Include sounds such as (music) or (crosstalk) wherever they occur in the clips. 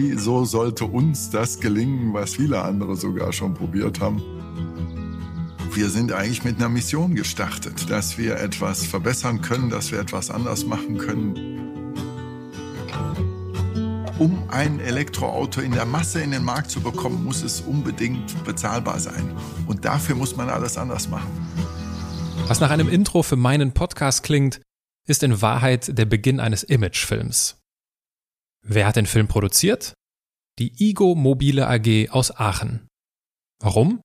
wieso sollte uns das gelingen, was viele andere sogar schon probiert haben? Wir sind eigentlich mit einer Mission gestartet, dass wir etwas verbessern können, dass wir etwas anders machen können. Um ein Elektroauto in der Masse in den Markt zu bekommen, muss es unbedingt bezahlbar sein. Und dafür muss man alles anders machen. Was nach einem Intro für meinen Podcast klingt, ist in Wahrheit der Beginn eines Imagefilms. Wer hat den Film produziert? Die Igo Mobile AG aus Aachen. Warum?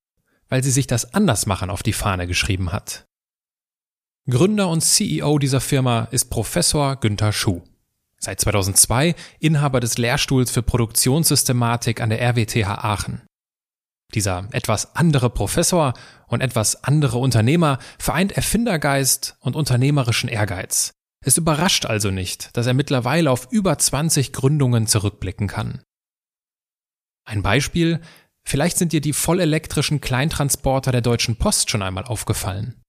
Weil sie sich das Andersmachen auf die Fahne geschrieben hat. Gründer und CEO dieser Firma ist Professor Günther Schuh. Seit 2002 Inhaber des Lehrstuhls für Produktionssystematik an der RWTH Aachen. Dieser etwas andere Professor und etwas andere Unternehmer vereint Erfindergeist und unternehmerischen Ehrgeiz. Es überrascht also nicht, dass er mittlerweile auf über 20 Gründungen zurückblicken kann. Ein Beispiel, vielleicht sind dir die vollelektrischen Kleintransporter der Deutschen Post schon einmal aufgefallen.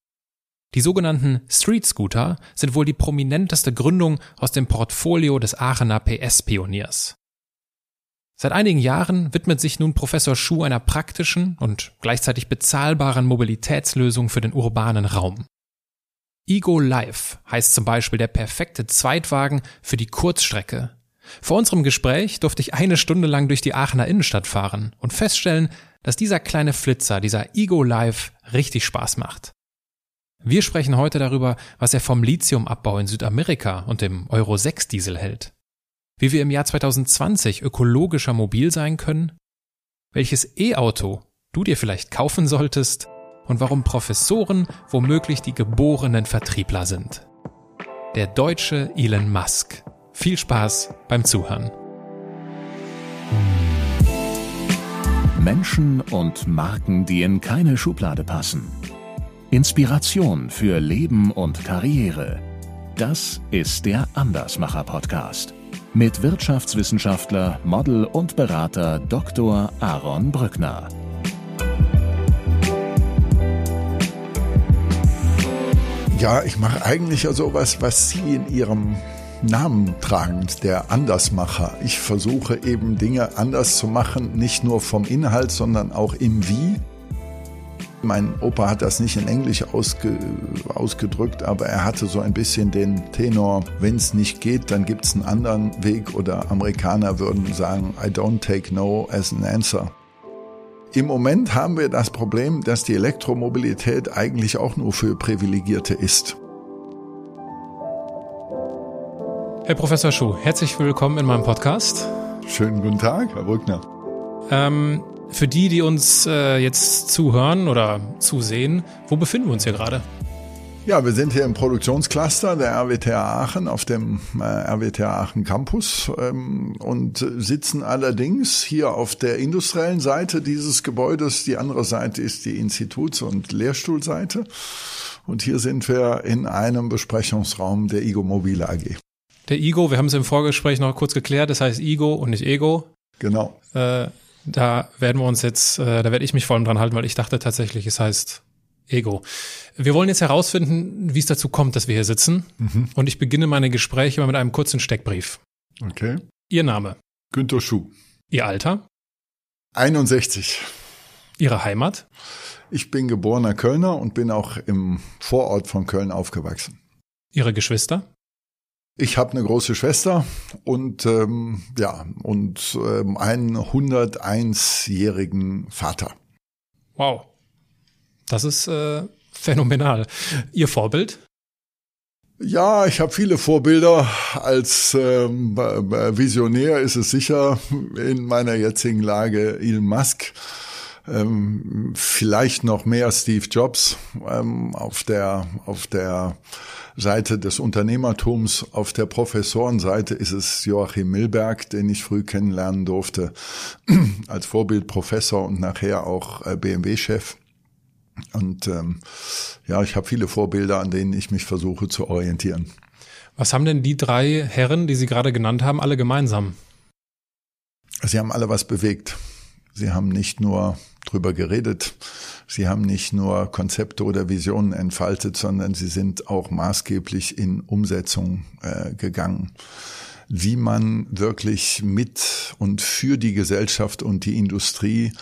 Die sogenannten Street Scooter sind wohl die prominenteste Gründung aus dem Portfolio des Aachener PS-Pioniers. Seit einigen Jahren widmet sich nun Professor Schuh einer praktischen und gleichzeitig bezahlbaren Mobilitätslösung für den urbanen Raum. Ego Life heißt zum Beispiel der perfekte Zweitwagen für die Kurzstrecke. Vor unserem Gespräch durfte ich eine Stunde lang durch die Aachener Innenstadt fahren und feststellen, dass dieser kleine Flitzer, dieser Ego Life, richtig Spaß macht. Wir sprechen heute darüber, was er vom Lithiumabbau in Südamerika und dem Euro 6 Diesel hält wie wir im Jahr 2020 ökologischer mobil sein können, welches E-Auto du dir vielleicht kaufen solltest und warum Professoren womöglich die geborenen Vertriebler sind. Der deutsche Elon Musk. Viel Spaß beim Zuhören. Menschen und Marken, die in keine Schublade passen. Inspiration für Leben und Karriere. Das ist der Andersmacher Podcast mit Wirtschaftswissenschaftler, Model und Berater Dr. Aaron Brückner. Ja, ich mache eigentlich ja sowas, was Sie in Ihrem Namen tragen, der Andersmacher. Ich versuche eben Dinge anders zu machen, nicht nur vom Inhalt, sondern auch im Wie. Mein Opa hat das nicht in Englisch ausge, ausgedrückt, aber er hatte so ein bisschen den Tenor, wenn es nicht geht, dann gibt es einen anderen Weg oder Amerikaner würden sagen, I don't take no as an answer. Im Moment haben wir das Problem, dass die Elektromobilität eigentlich auch nur für Privilegierte ist. Herr Professor Schuh, herzlich willkommen in meinem Podcast. Schönen guten Tag, Herr Brückner. Ähm, für die, die uns äh, jetzt zuhören oder zusehen, wo befinden wir uns hier gerade? Ja, wir sind hier im Produktionscluster der RWTH Aachen auf dem äh, RWTH Aachen Campus ähm, und sitzen allerdings hier auf der industriellen Seite dieses Gebäudes. Die andere Seite ist die Instituts- und Lehrstuhlseite. Und hier sind wir in einem Besprechungsraum der IGO Mobile AG. Der IGO, wir haben es im Vorgespräch noch kurz geklärt, das heißt IGO und nicht Ego. Genau. Äh, da werden wir uns jetzt, äh, da werde ich mich vor allem dran halten, weil ich dachte tatsächlich, es heißt Ego. Wir wollen jetzt herausfinden, wie es dazu kommt, dass wir hier sitzen. Mhm. Und ich beginne meine Gespräche immer mit einem kurzen Steckbrief. Okay. Ihr Name? Günter Schuh. Ihr Alter? 61. Ihre Heimat? Ich bin geborener Kölner und bin auch im Vorort von Köln aufgewachsen. Ihre Geschwister? Ich habe eine große Schwester und ähm, ja und ähm, einen 101-jährigen Vater. Wow, das ist äh, phänomenal. Ihr Vorbild? Ja, ich habe viele Vorbilder. Als ähm, Visionär ist es sicher in meiner jetzigen Lage Elon Musk. Ähm, vielleicht noch mehr Steve Jobs ähm, auf der auf der Seite des Unternehmertums. Auf der Professorenseite ist es Joachim Milberg, den ich früh kennenlernen durfte, (clears throat) als Vorbildprofessor und nachher auch äh, BMW-Chef. Und ähm, ja, ich habe viele Vorbilder, an denen ich mich versuche zu orientieren. Was haben denn die drei Herren, die Sie gerade genannt haben, alle gemeinsam? Sie haben alle was bewegt. Sie haben nicht nur drüber geredet, Sie haben nicht nur Konzepte oder Visionen entfaltet, sondern sie sind auch maßgeblich in Umsetzung äh, gegangen. wie man wirklich mit und für die Gesellschaft und die Industrie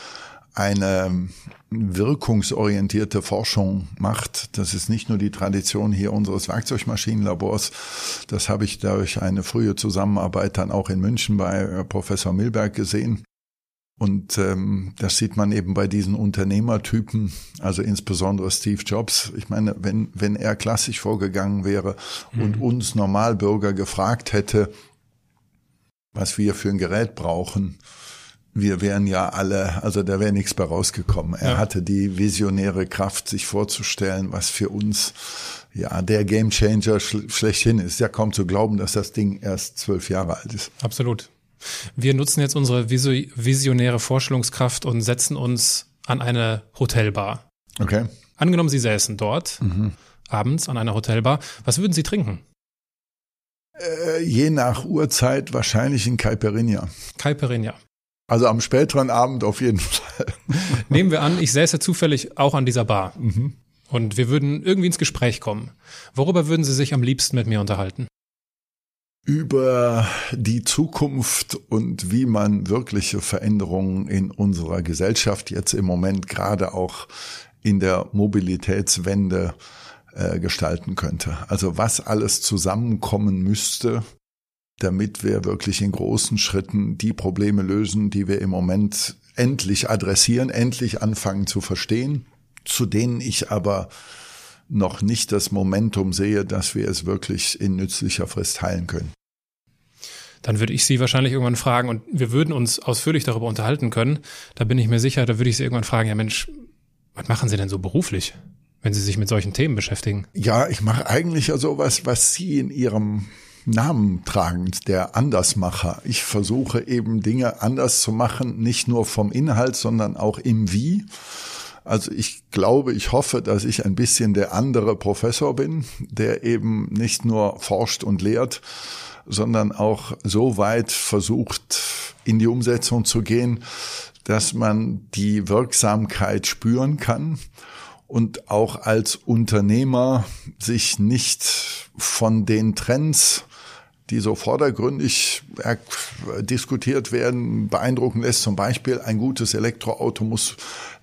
eine wirkungsorientierte Forschung macht. Das ist nicht nur die Tradition hier unseres Werkzeugmaschinenlabors. Das habe ich durch eine frühe Zusammenarbeit dann auch in München bei äh, Professor Milberg gesehen. Und ähm, das sieht man eben bei diesen Unternehmertypen, also insbesondere Steve Jobs. Ich meine, wenn, wenn er klassisch vorgegangen wäre mhm. und uns Normalbürger gefragt hätte, was wir für ein Gerät brauchen, wir wären ja alle, also da wäre nichts bei rausgekommen. Er ja. hatte die visionäre Kraft, sich vorzustellen, was für uns ja der Gamechanger schlechthin ist. Ja kaum zu glauben, dass das Ding erst zwölf Jahre alt ist. Absolut. Wir nutzen jetzt unsere visionäre Vorstellungskraft und setzen uns an eine Hotelbar. Okay. Angenommen, Sie säßen dort mhm. abends an einer Hotelbar. Was würden Sie trinken? Äh, je nach Uhrzeit wahrscheinlich in Caipirinha. Caipirinha. Also am späteren Abend auf jeden Fall. (laughs) Nehmen wir an, ich säße zufällig auch an dieser Bar. Mhm. Und wir würden irgendwie ins Gespräch kommen. Worüber würden Sie sich am liebsten mit mir unterhalten? Über die Zukunft und wie man wirkliche Veränderungen in unserer Gesellschaft jetzt im Moment gerade auch in der Mobilitätswende äh, gestalten könnte. Also was alles zusammenkommen müsste, damit wir wirklich in großen Schritten die Probleme lösen, die wir im Moment endlich adressieren, endlich anfangen zu verstehen, zu denen ich aber noch nicht das Momentum sehe, dass wir es wirklich in nützlicher Frist heilen können. Dann würde ich Sie wahrscheinlich irgendwann fragen und wir würden uns ausführlich darüber unterhalten können. Da bin ich mir sicher, da würde ich Sie irgendwann fragen, ja Mensch, was machen Sie denn so beruflich, wenn Sie sich mit solchen Themen beschäftigen? Ja, ich mache eigentlich ja sowas, was Sie in Ihrem Namen tragend, der Andersmacher. Ich versuche eben Dinge anders zu machen, nicht nur vom Inhalt, sondern auch im Wie. Also ich glaube, ich hoffe, dass ich ein bisschen der andere Professor bin, der eben nicht nur forscht und lehrt, sondern auch so weit versucht, in die Umsetzung zu gehen, dass man die Wirksamkeit spüren kann und auch als Unternehmer sich nicht von den Trends die so vordergründig diskutiert werden, beeindrucken lässt. Zum Beispiel ein gutes Elektroauto muss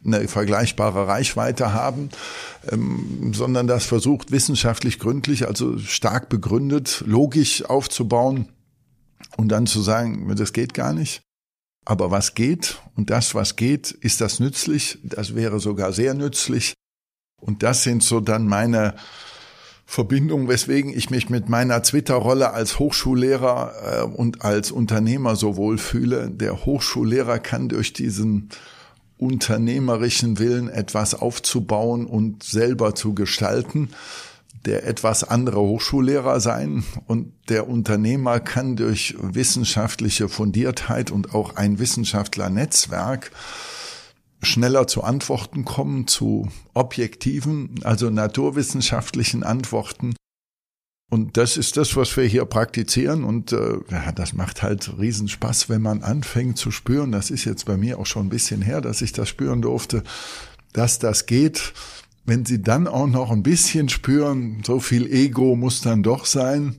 eine vergleichbare Reichweite haben, ähm, sondern das versucht wissenschaftlich gründlich, also stark begründet, logisch aufzubauen und dann zu sagen, das geht gar nicht. Aber was geht und das, was geht, ist das nützlich? Das wäre sogar sehr nützlich. Und das sind so dann meine Verbindung, weswegen ich mich mit meiner Twitter-Rolle als Hochschullehrer äh, und als Unternehmer so wohl fühle. Der Hochschullehrer kann durch diesen unternehmerischen Willen etwas aufzubauen und selber zu gestalten, der etwas andere Hochschullehrer sein und der Unternehmer kann durch wissenschaftliche Fundiertheit und auch ein Wissenschaftlernetzwerk schneller zu Antworten kommen, zu objektiven, also naturwissenschaftlichen Antworten. Und das ist das, was wir hier praktizieren. Und äh, ja, das macht halt Riesenspaß, wenn man anfängt zu spüren. Das ist jetzt bei mir auch schon ein bisschen her, dass ich das spüren durfte, dass das geht. Wenn Sie dann auch noch ein bisschen spüren, so viel Ego muss dann doch sein,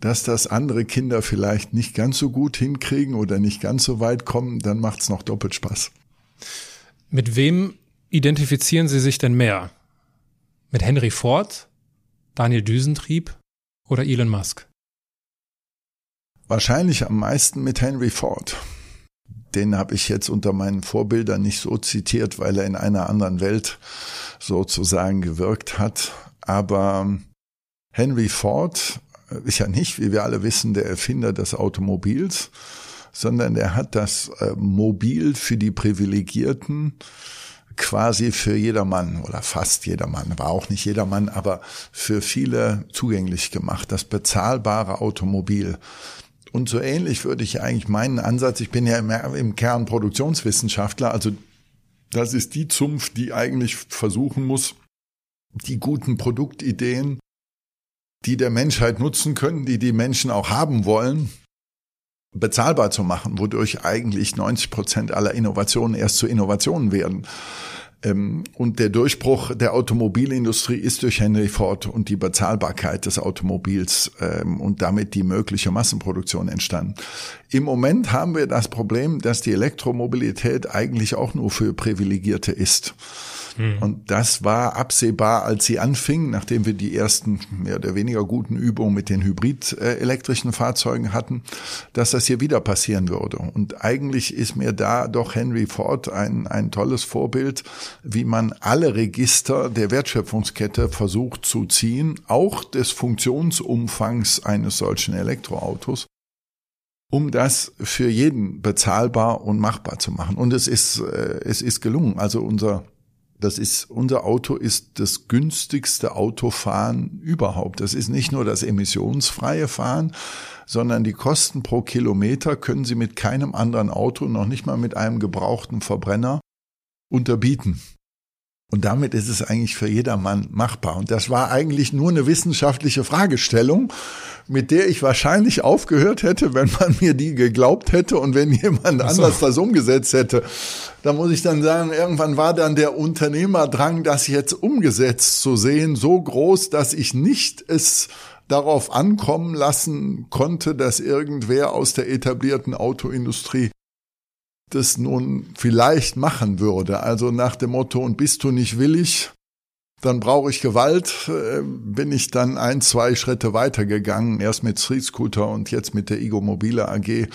dass das andere Kinder vielleicht nicht ganz so gut hinkriegen oder nicht ganz so weit kommen, dann macht's noch doppelt Spaß. Mit wem identifizieren Sie sich denn mehr? Mit Henry Ford, Daniel Düsentrieb oder Elon Musk? Wahrscheinlich am meisten mit Henry Ford. Den habe ich jetzt unter meinen Vorbildern nicht so zitiert, weil er in einer anderen Welt sozusagen gewirkt hat. Aber Henry Ford ist ja nicht, wie wir alle wissen, der Erfinder des Automobils, sondern er hat das äh, Mobil für die Privilegierten quasi für jedermann oder fast jedermann, aber auch nicht jedermann, aber für viele zugänglich gemacht, das bezahlbare Automobil. Und so ähnlich würde ich eigentlich meinen Ansatz, ich bin ja im, im Kern Produktionswissenschaftler, also das ist die Zunft, die eigentlich versuchen muss, die guten Produktideen, die der Menschheit nutzen können, die die Menschen auch haben wollen, bezahlbar zu machen, wodurch eigentlich 90 Prozent aller Innovationen erst zu Innovationen werden. Ähm, und der Durchbruch der Automobilindustrie ist durch Henry Ford und die Bezahlbarkeit des Automobils ähm, und damit die mögliche Massenproduktion entstanden. Im Moment haben wir das Problem, dass die Elektromobilität eigentlich auch nur für Privilegierte ist. Mhm. Und das war absehbar, als sie anfing, nachdem wir die ersten mehr oder weniger guten Übungen mit den hybrid-elektrischen Fahrzeugen hatten, dass das hier wieder passieren würde. Und eigentlich ist mir da doch Henry Ford ein, ein tolles Vorbild, wie man alle Register der Wertschöpfungskette versucht zu ziehen, auch des Funktionsumfangs eines solchen Elektroautos um das für jeden bezahlbar und machbar zu machen. Und es ist, äh, es ist gelungen. Also unser das ist, unser Auto ist das günstigste Autofahren überhaupt. Das ist nicht nur das emissionsfreie Fahren, sondern die Kosten pro Kilometer können Sie mit keinem anderen Auto, noch nicht mal mit einem gebrauchten Verbrenner, unterbieten. Und damit ist es eigentlich für jedermann machbar. Und das war eigentlich nur eine wissenschaftliche Fragestellung, mit der ich wahrscheinlich aufgehört hätte, wenn man mir die geglaubt hätte und wenn jemand so. anders das umgesetzt hätte. Da muss ich dann sagen, irgendwann war dann der Unternehmerdrang, das jetzt umgesetzt zu sehen, so groß, dass ich nicht es darauf ankommen lassen konnte, dass irgendwer aus der etablierten Autoindustrie das nun vielleicht machen würde. Also nach dem Motto, und bist du nicht willig, dann brauche ich Gewalt, äh, bin ich dann ein, zwei Schritte weitergegangen, erst mit Street Scooter und jetzt mit der Igo Mobile AG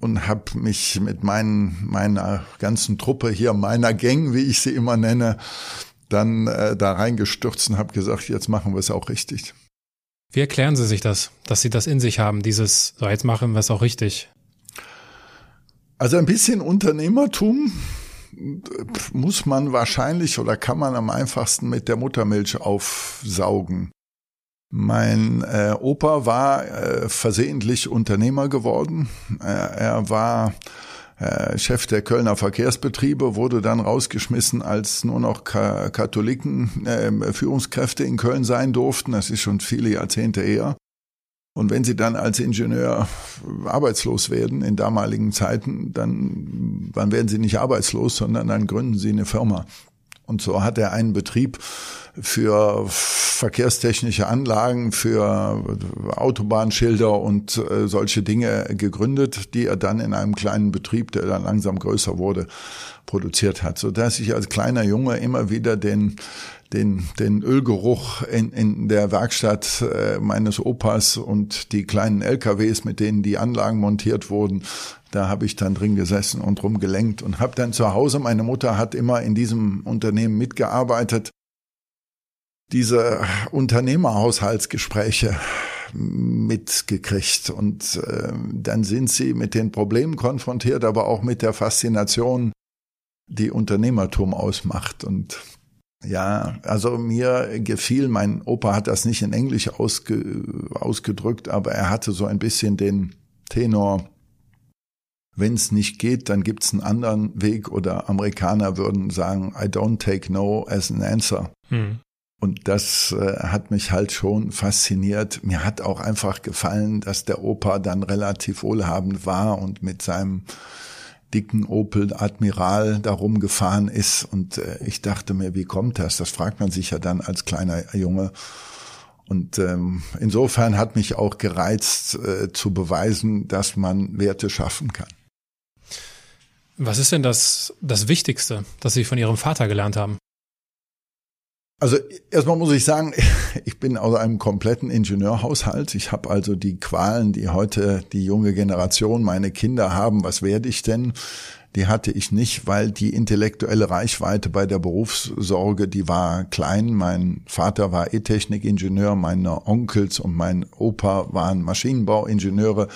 und habe mich mit meinen, meiner ganzen Truppe hier, meiner Gang, wie ich sie immer nenne, dann äh, da reingestürzt und habe gesagt, jetzt machen wir es auch richtig. Wie erklären Sie sich das, dass Sie das in sich haben, dieses, so jetzt machen wir es auch richtig? Also ein bisschen Unternehmertum muss man wahrscheinlich oder kann man am einfachsten mit der Muttermilch aufsaugen. Mein äh, Opa war äh, versehentlich Unternehmer geworden. Äh, er war äh, Chef der Kölner Verkehrsbetriebe, wurde dann rausgeschmissen, als nur noch Ka Katholiken äh, Führungskräfte in Köln sein durften. Das ist schon viele Jahrzehnte eher. Und wenn sie dann als Ingenieur arbeitslos werden in damaligen Zeiten, dann, dann werden sie nicht arbeitslos, sondern dann gründen sie eine Firma. Und so hat er einen Betrieb für verkehrstechnische Anlagen, für Autobahnschilder und äh, solche Dinge gegründet, die er dann in einem kleinen Betrieb, der dann langsam größer wurde, produziert hat, so dass ich als kleiner Junge immer wieder den den, den Ölgeruch in, in der Werkstatt äh, meines Opas und die kleinen LKWs, mit denen die Anlagen montiert wurden, da habe ich dann drin gesessen und rumgelenkt und habe dann zu Hause, meine Mutter hat immer in diesem Unternehmen mitgearbeitet, diese Unternehmerhaushaltsgespräche mitgekriegt und äh, dann sind sie mit den Problemen konfrontiert, aber auch mit der Faszination, die Unternehmertum ausmacht und ja, also mir gefiel, mein Opa hat das nicht in Englisch ausge, ausgedrückt, aber er hatte so ein bisschen den Tenor, wenn es nicht geht, dann gibt's einen anderen Weg oder Amerikaner würden sagen, I don't take no as an answer. Hm. Und das äh, hat mich halt schon fasziniert. Mir hat auch einfach gefallen, dass der Opa dann relativ wohlhabend war und mit seinem dicken Opel Admiral darum gefahren ist. Und äh, ich dachte mir, wie kommt das? Das fragt man sich ja dann als kleiner Junge. Und ähm, insofern hat mich auch gereizt, äh, zu beweisen, dass man Werte schaffen kann. Was ist denn das, das Wichtigste, das Sie von Ihrem Vater gelernt haben? Also erstmal muss ich sagen, (laughs) ich bin aus einem kompletten Ingenieurhaushalt. Ich habe also die Qualen, die heute die junge Generation, meine Kinder haben. Was werde ich denn? Die hatte ich nicht, weil die intellektuelle Reichweite bei der Berufssorge, die war klein. Mein Vater war E-Technikingenieur, meine Onkels und mein Opa waren Maschinenbauingenieure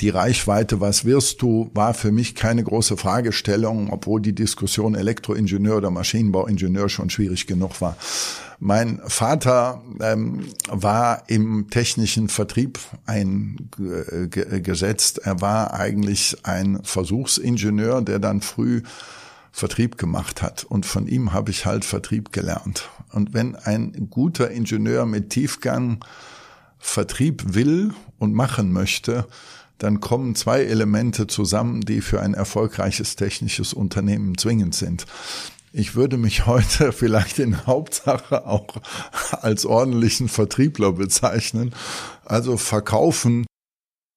die Reichweite, was wirst du, war für mich keine große Fragestellung, obwohl die Diskussion Elektroingenieur oder Maschinenbauingenieur schon schwierig genug war. Mein Vater ähm, war im technischen Vertrieb eingesetzt. Er war eigentlich ein Versuchsingenieur, der dann früh Vertrieb gemacht hat. Und von ihm habe ich halt Vertrieb gelernt. Und wenn ein guter Ingenieur mit Tiefgang Vertrieb will und machen möchte, dann kommen zwei Elemente zusammen, die für ein erfolgreiches technisches Unternehmen zwingend sind. Ich würde mich heute (laughs) vielleicht in Hauptsache auch als ordentlichen Vertriebler bezeichnen. Also verkaufen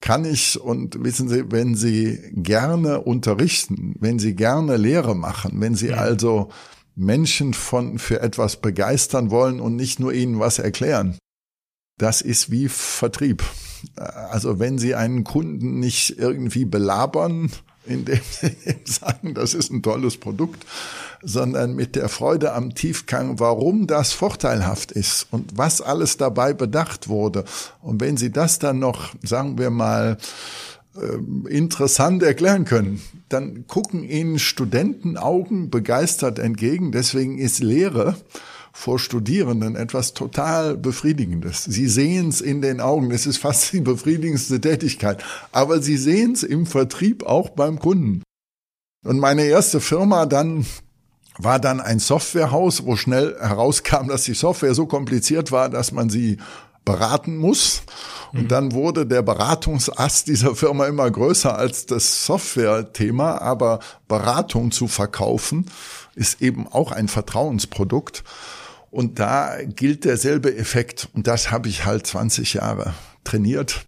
kann ich und wissen Sie, wenn Sie gerne unterrichten, wenn Sie gerne Lehre machen, wenn Sie also Menschen von für etwas begeistern wollen und nicht nur ihnen was erklären, das ist wie Vertrieb. Also wenn Sie einen Kunden nicht irgendwie belabern, indem Sie (laughs) ihm sagen, das ist ein tolles Produkt, sondern mit der Freude am Tiefgang, warum das vorteilhaft ist und was alles dabei bedacht wurde. Und wenn Sie das dann noch, sagen wir mal, ähm, interessant erklären können, dann gucken Ihnen Studentenaugen begeistert entgegen. Deswegen ist Lehre vor Studierenden etwas total Befriedigendes. Sie sehen es in den Augen, es ist fast die befriedigendste Tätigkeit, aber Sie sehen es im Vertrieb auch beim Kunden. Und meine erste Firma dann war dann ein Softwarehaus, wo schnell herauskam, dass die Software so kompliziert war, dass man sie beraten muss. Und mhm. dann wurde der Beratungsast dieser Firma immer größer als das Software-Thema. Aber Beratung zu verkaufen ist eben auch ein Vertrauensprodukt. Und da gilt derselbe Effekt. Und das habe ich halt 20 Jahre trainiert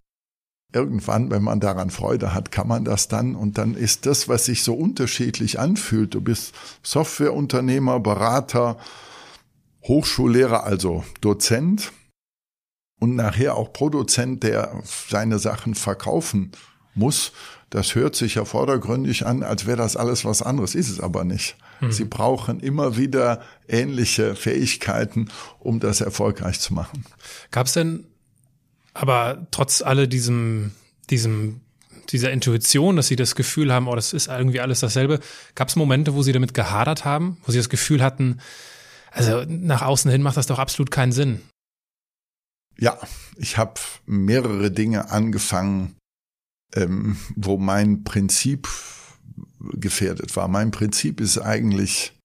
irgendwann, wenn man daran Freude hat, kann man das dann und dann ist das, was sich so unterschiedlich anfühlt. Du bist Softwareunternehmer, Berater, Hochschullehrer, also Dozent und nachher auch Produzent, der seine Sachen verkaufen muss. Das hört sich ja vordergründig an, als wäre das alles was anderes, ist es aber nicht. Mhm. Sie brauchen immer wieder ähnliche Fähigkeiten, um das erfolgreich zu machen. Gab es denn aber trotz alle diesem, diesem, dieser Intuition, dass sie das Gefühl haben, oh, das ist irgendwie alles dasselbe, gab es Momente, wo sie damit gehadert haben, wo sie das Gefühl hatten, also nach außen hin macht das doch absolut keinen Sinn. Ja, ich habe mehrere Dinge angefangen, ähm, wo mein Prinzip gefährdet war. Mein Prinzip ist eigentlich,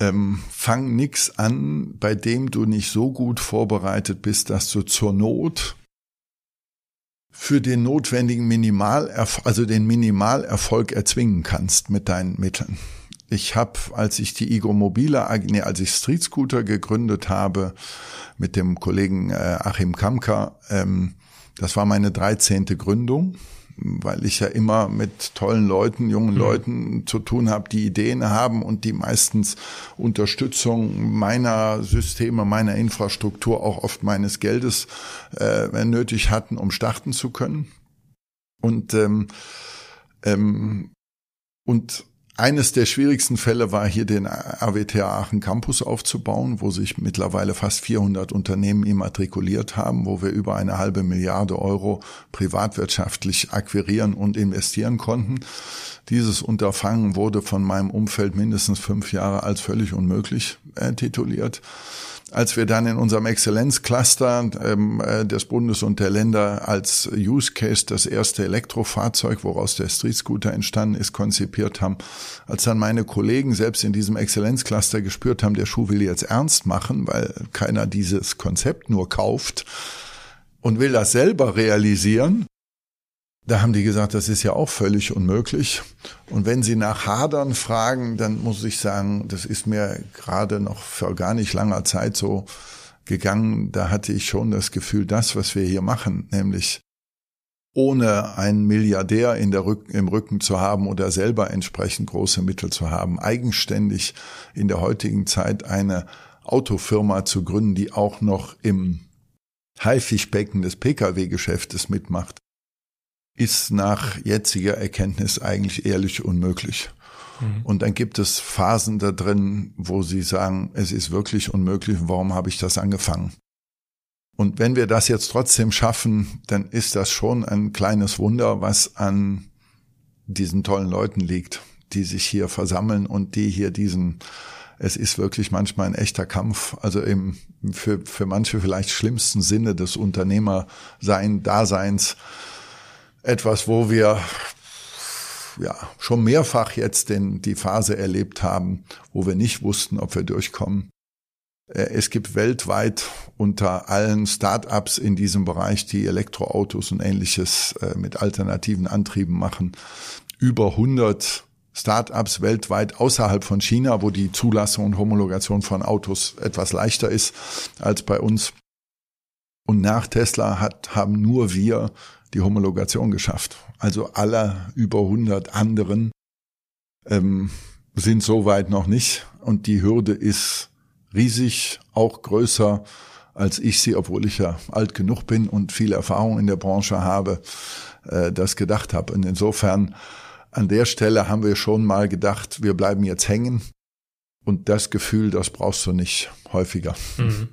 ähm, fang nix an, bei dem du nicht so gut vorbereitet bist, dass du zur Not für den notwendigen Minimalerfolg, also den Minimalerfolg erzwingen kannst mit deinen Mitteln. Ich habe, als ich die Igo Mobile, nee, als ich Street Scooter gegründet habe, mit dem Kollegen äh, Achim Kamka, ähm, das war meine 13. Gründung weil ich ja immer mit tollen Leuten, jungen mhm. Leuten zu tun habe, die Ideen haben und die meistens Unterstützung meiner Systeme, meiner Infrastruktur, auch oft meines Geldes äh, nötig hatten, um starten zu können. Und ähm, ähm, und eines der schwierigsten Fälle war hier den AWT Aachen Campus aufzubauen, wo sich mittlerweile fast 400 Unternehmen immatrikuliert haben, wo wir über eine halbe Milliarde Euro privatwirtschaftlich akquirieren und investieren konnten. Dieses Unterfangen wurde von meinem Umfeld mindestens fünf Jahre als völlig unmöglich äh, tituliert als wir dann in unserem Exzellenzcluster ähm, äh, des Bundes und der Länder als Use Case das erste Elektrofahrzeug, woraus der Street Scooter entstanden ist, konzipiert haben, als dann meine Kollegen selbst in diesem Exzellenzcluster gespürt haben, der Schuh will jetzt ernst machen, weil keiner dieses Konzept nur kauft und will das selber realisieren, da haben die gesagt, das ist ja auch völlig unmöglich. Und wenn sie nach Hadern fragen, dann muss ich sagen, das ist mir gerade noch vor gar nicht langer Zeit so gegangen. Da hatte ich schon das Gefühl, das, was wir hier machen, nämlich ohne einen Milliardär in der Rücken, im Rücken zu haben oder selber entsprechend große Mittel zu haben, eigenständig in der heutigen Zeit eine Autofirma zu gründen, die auch noch im Haifischbecken des Pkw-Geschäftes mitmacht, ist nach jetziger Erkenntnis eigentlich ehrlich unmöglich. Mhm. Und dann gibt es Phasen da drin, wo sie sagen, es ist wirklich unmöglich, warum habe ich das angefangen? Und wenn wir das jetzt trotzdem schaffen, dann ist das schon ein kleines Wunder, was an diesen tollen Leuten liegt, die sich hier versammeln und die hier diesen, es ist wirklich manchmal ein echter Kampf, also im, für, für manche vielleicht schlimmsten Sinne des Unternehmersein, Daseins, etwas, wo wir ja schon mehrfach jetzt den, die Phase erlebt haben, wo wir nicht wussten, ob wir durchkommen. Äh, es gibt weltweit unter allen Start-ups in diesem Bereich, die Elektroautos und ähnliches äh, mit alternativen Antrieben machen, über 100 Start-ups weltweit außerhalb von China, wo die Zulassung und Homologation von Autos etwas leichter ist als bei uns. Und nach Tesla hat, haben nur wir die Homologation geschafft. Also alle über 100 anderen ähm, sind soweit noch nicht. Und die Hürde ist riesig, auch größer als ich sie, obwohl ich ja alt genug bin und viel Erfahrung in der Branche habe, äh, das gedacht habe. Und insofern an der Stelle haben wir schon mal gedacht, wir bleiben jetzt hängen. Und das Gefühl, das brauchst du nicht häufiger. Mhm.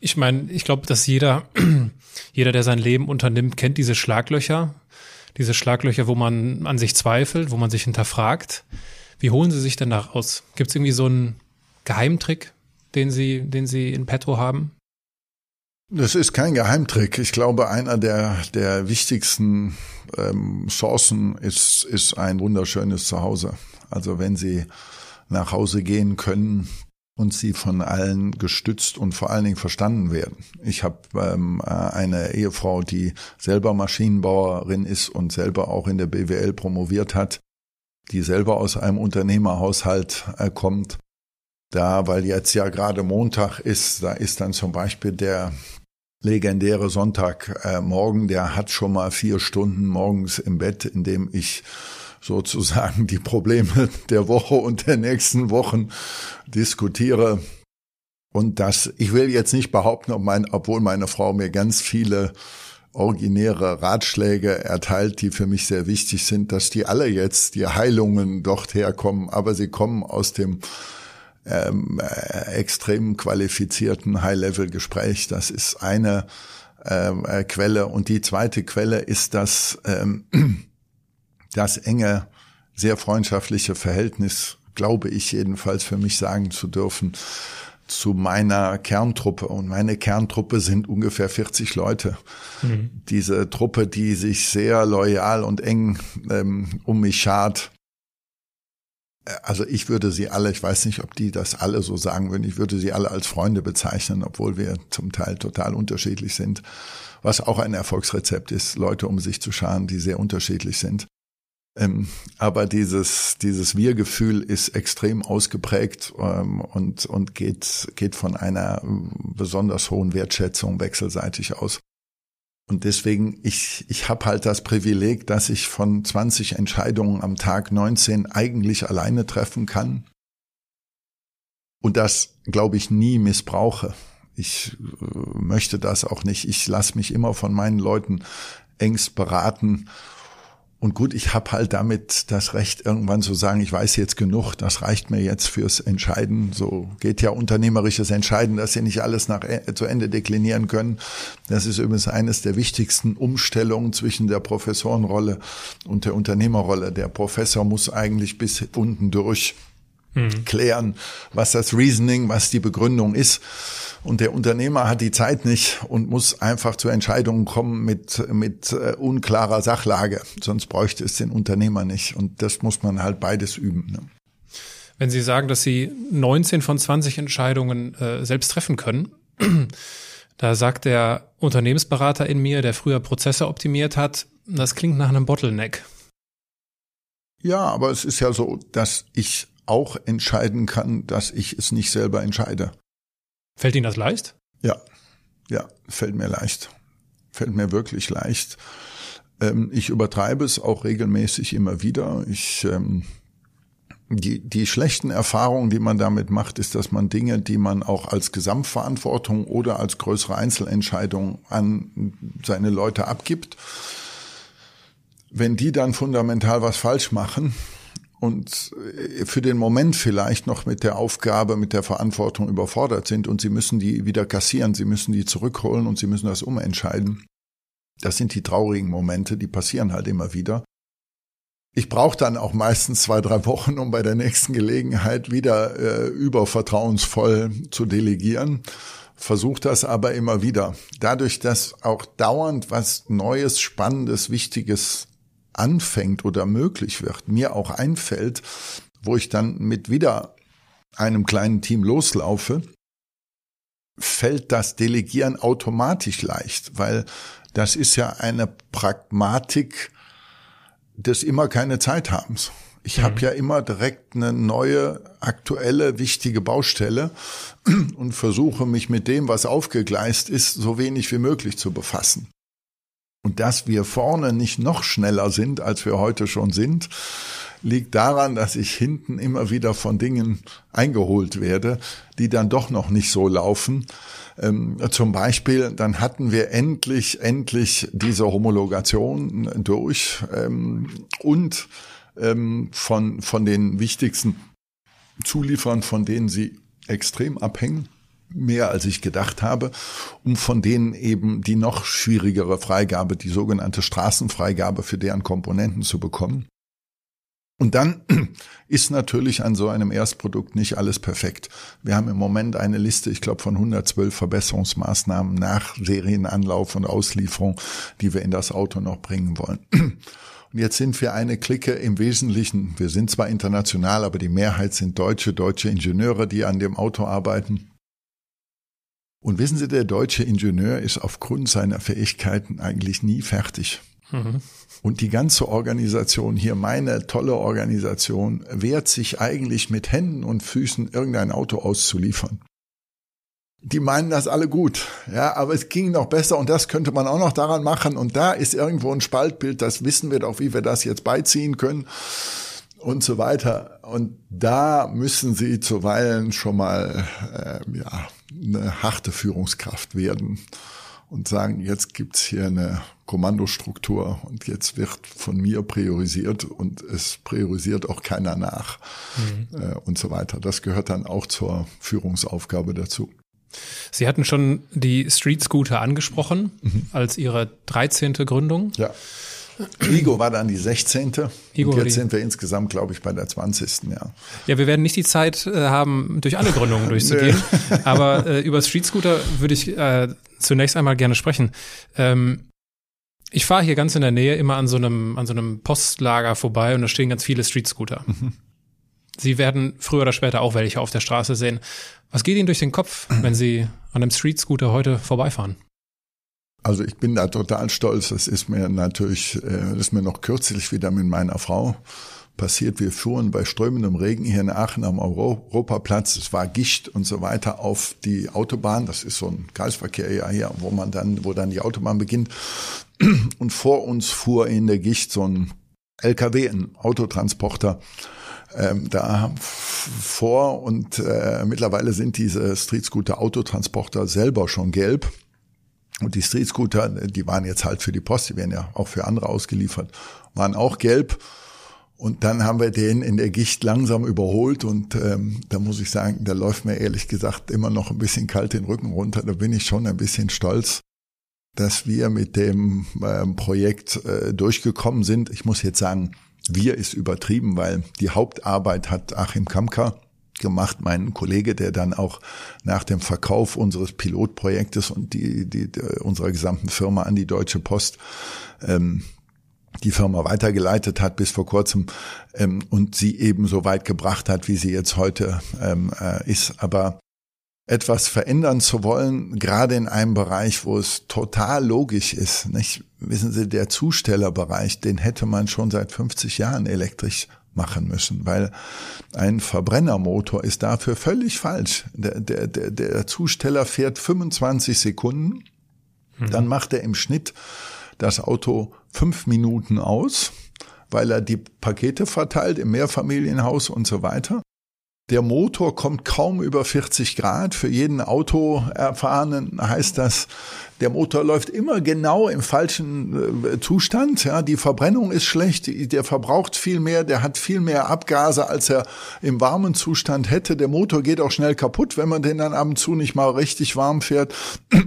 Ich meine, ich glaube, dass jeder, (clears throat) jeder, der sein Leben unternimmt, kennt diese Schlaglöcher. Diese Schlaglöcher, wo man an sich zweifelt, wo man sich hinterfragt. Wie holen Sie sich denn da raus? Gibt es irgendwie so einen Geheimtrick, den Sie, den Sie in petto haben? Das ist kein Geheimtrick. Ich glaube, einer der, der wichtigsten ähm, Chancen ist, ist ein wunderschönes Zuhause. Also wenn Sie nach Hause gehen können und Sie von allen gestützt und vor allen Dingen verstanden werden. Ich habe ähm, eine Ehefrau, die selber Maschinenbauerin ist und selber auch in der BWL promoviert hat, die selber aus einem Unternehmerhaushalt äh, kommt da, weil jetzt ja gerade Montag ist, da ist dann zum Beispiel der legendäre Sonntagmorgen, äh, der hat schon mal vier Stunden morgens im Bett, in dem ich sozusagen die Probleme der Woche und der nächsten Wochen diskutiere. Und das, ich will jetzt nicht behaupten, ob mein, obwohl meine Frau mir ganz viele originäre Ratschläge erteilt, die für mich sehr wichtig sind, dass die alle jetzt, die Heilungen dort herkommen, aber sie kommen aus dem ähm, äh, extrem qualifizierten High-Level-Gespräch. Das ist eine ähm, äh, Quelle. Und die zweite Quelle ist das, ähm, das enge, sehr freundschaftliche Verhältnis, glaube ich jedenfalls für mich sagen zu dürfen, zu meiner Kerntruppe. Und meine Kerntruppe sind ungefähr 40 Leute. Mhm. Diese Truppe, die sich sehr loyal und eng ähm, um mich schart, also ich würde sie alle, ich weiß nicht, ob die das alle so sagen würden, ich würde sie alle als Freunde bezeichnen, obwohl wir zum Teil total unterschiedlich sind, was auch ein Erfolgsrezept ist, Leute um sich zu scharen, die sehr unterschiedlich sind. Ähm, aber dieses, dieses Wir-Gefühl ist extrem ausgeprägt ähm, und, und geht, geht von einer besonders hohen Wertschätzung wechselseitig aus. Und deswegen, ich, ich habe halt das Privileg, dass ich von 20 Entscheidungen am Tag 19 eigentlich alleine treffen kann. Und das, glaube ich, nie missbrauche. Ich äh, möchte das auch nicht. Ich lasse mich immer von meinen Leuten engst beraten und gut, ich habe halt damit das Recht, irgendwann zu sagen, ich weiß jetzt genug, das reicht mir jetzt fürs Entscheiden. So geht ja unternehmerisches Entscheiden, dass sie nicht alles nach, äh, zu Ende deklinieren können. Das ist übrigens eines der wichtigsten Umstellungen zwischen der Professorenrolle und der Unternehmerrolle. Der Professor muss eigentlich bis unten durch mhm. klären, was das Reasoning, was die Begründung ist. Und der Unternehmer hat die Zeit nicht und muss einfach zu Entscheidungen kommen mit, mit äh, unklarer Sachlage. Sonst bräuchte es den Unternehmer nicht. Und das muss man halt beides üben. Ne? Wenn Sie sagen, dass Sie 19 von 20 Entscheidungen äh, selbst treffen können, (clears throat) da sagt der Unternehmensberater in mir, der früher Prozesse optimiert hat, das klingt nach einem Bottleneck. Ja, aber es ist ja so, dass ich auch entscheiden kann, dass ich es nicht selber entscheide. Fällt Ihnen das leicht? Ja, ja, fällt mir leicht. Fällt mir wirklich leicht. Ähm, ich übertreibe es auch regelmäßig immer wieder. Ich ähm, die, die schlechten Erfahrungen, die man damit macht, ist, dass man Dinge, die man auch als Gesamtverantwortung oder als größere Einzelentscheidung an seine Leute abgibt, wenn die dann fundamental was falsch machen, und äh, für den Moment vielleicht noch mit der Aufgabe, mit der Verantwortung überfordert sind und sie müssen die wieder kassieren, sie müssen die zurückholen und sie müssen das umentscheiden. Das sind die traurigen Momente, die passieren halt immer wieder. Ich brauche dann auch meistens zwei, drei Wochen, um bei der nächsten Gelegenheit wieder äh, übervertrauensvoll zu delegieren. Versuche das aber immer wieder. Dadurch, dass auch dauernd was Neues, Spannendes, Wichtiges anfängt oder möglich wird, mir auch einfällt, wo ich dann mit wieder einem kleinen Team loslaufe, fällt das Delegieren automatisch leicht, weil das ist ja eine Pragmatik des immer keine Zeit habens. Ich mhm. habe ja immer direkt eine neue, aktuelle, wichtige Baustelle und versuche mich mit dem, was aufgegleist ist, so wenig wie möglich zu befassen. Und dass wir vorne nicht noch schneller sind, als wir heute schon sind, liegt daran, dass ich hinten immer wieder von Dingen eingeholt werde, die dann doch noch nicht so laufen. Ähm, zum Beispiel, dann hatten wir endlich, endlich diese Homologation durch ähm, und ähm, von, von den wichtigsten Zulieferern, von denen sie extrem abhängen mehr als ich gedacht habe, um von denen eben die noch schwierigere Freigabe, die sogenannte Straßenfreigabe für deren Komponenten zu bekommen. Und dann (clears throat) ist natürlich an so einem Erstprodukt nicht alles perfekt. Wir haben im Moment eine Liste, ich glaube, von 112 Verbesserungsmaßnahmen nach Serienanlauf und Auslieferung, die wir in das Auto noch bringen wollen. (clears throat) Und jetzt sind wir eine Clique im Wesentlichen, wir sind zwar international, aber die Mehrheit sind deutsche, deutsche Ingenieure, die an dem Auto arbeiten. Und wissen Sie, der deutsche Ingenieur ist aufgrund seiner Fähigkeiten eigentlich nie fertig. Mhm. Und die ganze Organisation hier, meine tolle Organisation, wehrt sich eigentlich mit Händen und Füßen irgendein Auto auszuliefern. Die meinen das alle gut, ja, aber es ging noch besser und das könnte man auch noch daran machen und da ist irgendwo ein Spaltbild, das wissen wir doch, wie wir das jetzt beiziehen können und so weiter. Und da müssen sie zuweilen schon mal äh, ja eine harte Führungskraft werden und sagen, jetzt gibt's hier eine Kommandostruktur und jetzt wird von mir priorisiert und es priorisiert auch keiner nach mhm. äh, und so weiter. Das gehört dann auch zur Führungsaufgabe dazu. Sie hatten schon die Street Scooter angesprochen mhm. als Ihre 13. Gründung. Ja. Igo war dann die 16. Igo und jetzt sind wir insgesamt, glaube ich, bei der 20. Ja. Ja, wir werden nicht die Zeit äh, haben, durch alle Gründungen (laughs) durchzugehen. (laughs) aber äh, über Street Scooter würde ich äh, zunächst einmal gerne sprechen. Ähm, ich fahre hier ganz in der Nähe immer an so einem, an so einem Postlager vorbei und da stehen ganz viele Street Scooter. Mhm. Sie werden früher oder später auch welche auf der Straße sehen. Was geht Ihnen durch den Kopf, wenn Sie an einem Street Scooter heute vorbeifahren? Also ich bin da total stolz. Das ist mir natürlich, äh, das ist mir noch kürzlich wieder mit meiner Frau passiert. Wir fuhren bei strömendem Regen hier in Aachen am Europaplatz. Es war Gicht und so weiter auf die Autobahn. Das ist so ein Kreisverkehr ja hier, wo man dann, wo dann die Autobahn beginnt. Und vor uns fuhr in der Gicht so ein LKW, ein Autotransporter ähm, da vor und äh, mittlerweile sind diese Street Scooter Autotransporter selber schon gelb. Und die Street Scooter, die waren jetzt halt für die Post, die werden ja auch für andere ausgeliefert, waren auch gelb. Und dann haben wir den in der Gicht langsam überholt und ähm, da muss ich sagen, da läuft mir ehrlich gesagt immer noch ein bisschen kalt den Rücken runter. Da bin ich schon ein bisschen stolz, dass wir mit dem ähm, Projekt äh, durchgekommen sind. Ich muss jetzt sagen, wir ist übertrieben, weil die Hauptarbeit hat Achim Kamka gemacht, mein Kollege, der dann auch nach dem Verkauf unseres Pilotprojektes und die, die, unserer gesamten Firma an die Deutsche Post ähm, die Firma weitergeleitet hat bis vor kurzem ähm, und sie eben so weit gebracht hat, wie sie jetzt heute ähm, äh, ist. Aber etwas verändern zu wollen, gerade in einem Bereich, wo es total logisch ist. Nicht? Wissen Sie, der Zustellerbereich, den hätte man schon seit 50 Jahren elektrisch machen müssen, weil ein Verbrennermotor ist dafür völlig falsch. Der, der, der, der Zusteller fährt 25 Sekunden, mhm. dann macht er im Schnitt das Auto fünf Minuten aus, weil er die Pakete verteilt im Mehrfamilienhaus und so weiter. Der Motor kommt kaum über 40 Grad. Für jeden Autoerfahrenen heißt das, der Motor läuft immer genau im falschen äh, Zustand. Ja, die Verbrennung ist schlecht, der verbraucht viel mehr, der hat viel mehr Abgase, als er im warmen Zustand hätte. Der Motor geht auch schnell kaputt, wenn man den dann ab und zu nicht mal richtig warm fährt. (clears throat)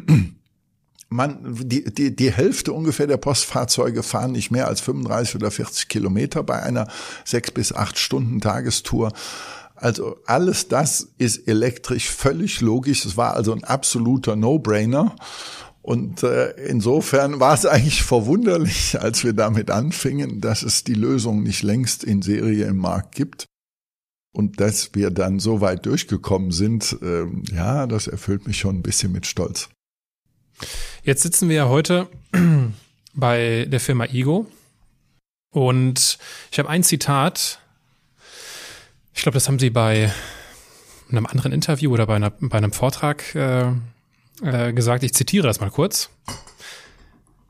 Man, die, die, die Hälfte ungefähr der Postfahrzeuge fahren nicht mehr als 35 oder 40 Kilometer bei einer sechs bis acht Stunden Tagestour. Also alles das ist elektrisch völlig logisch. Es war also ein absoluter No-Brainer. Und äh, insofern war es eigentlich verwunderlich, (laughs) als wir damit anfingen, dass es die Lösung nicht längst in Serie im Markt gibt. Und dass wir dann so weit durchgekommen sind, äh, ja, das erfüllt mich schon ein bisschen mit Stolz. Jetzt sitzen wir ja heute (clears throat) bei der Firma Igo. Und ich habe ein Zitat Ich glaube, das haben Sie bei einem anderen Interview oder bei, einer, bei einem Vortrag äh, äh, gesagt. Ich zitiere das mal kurz.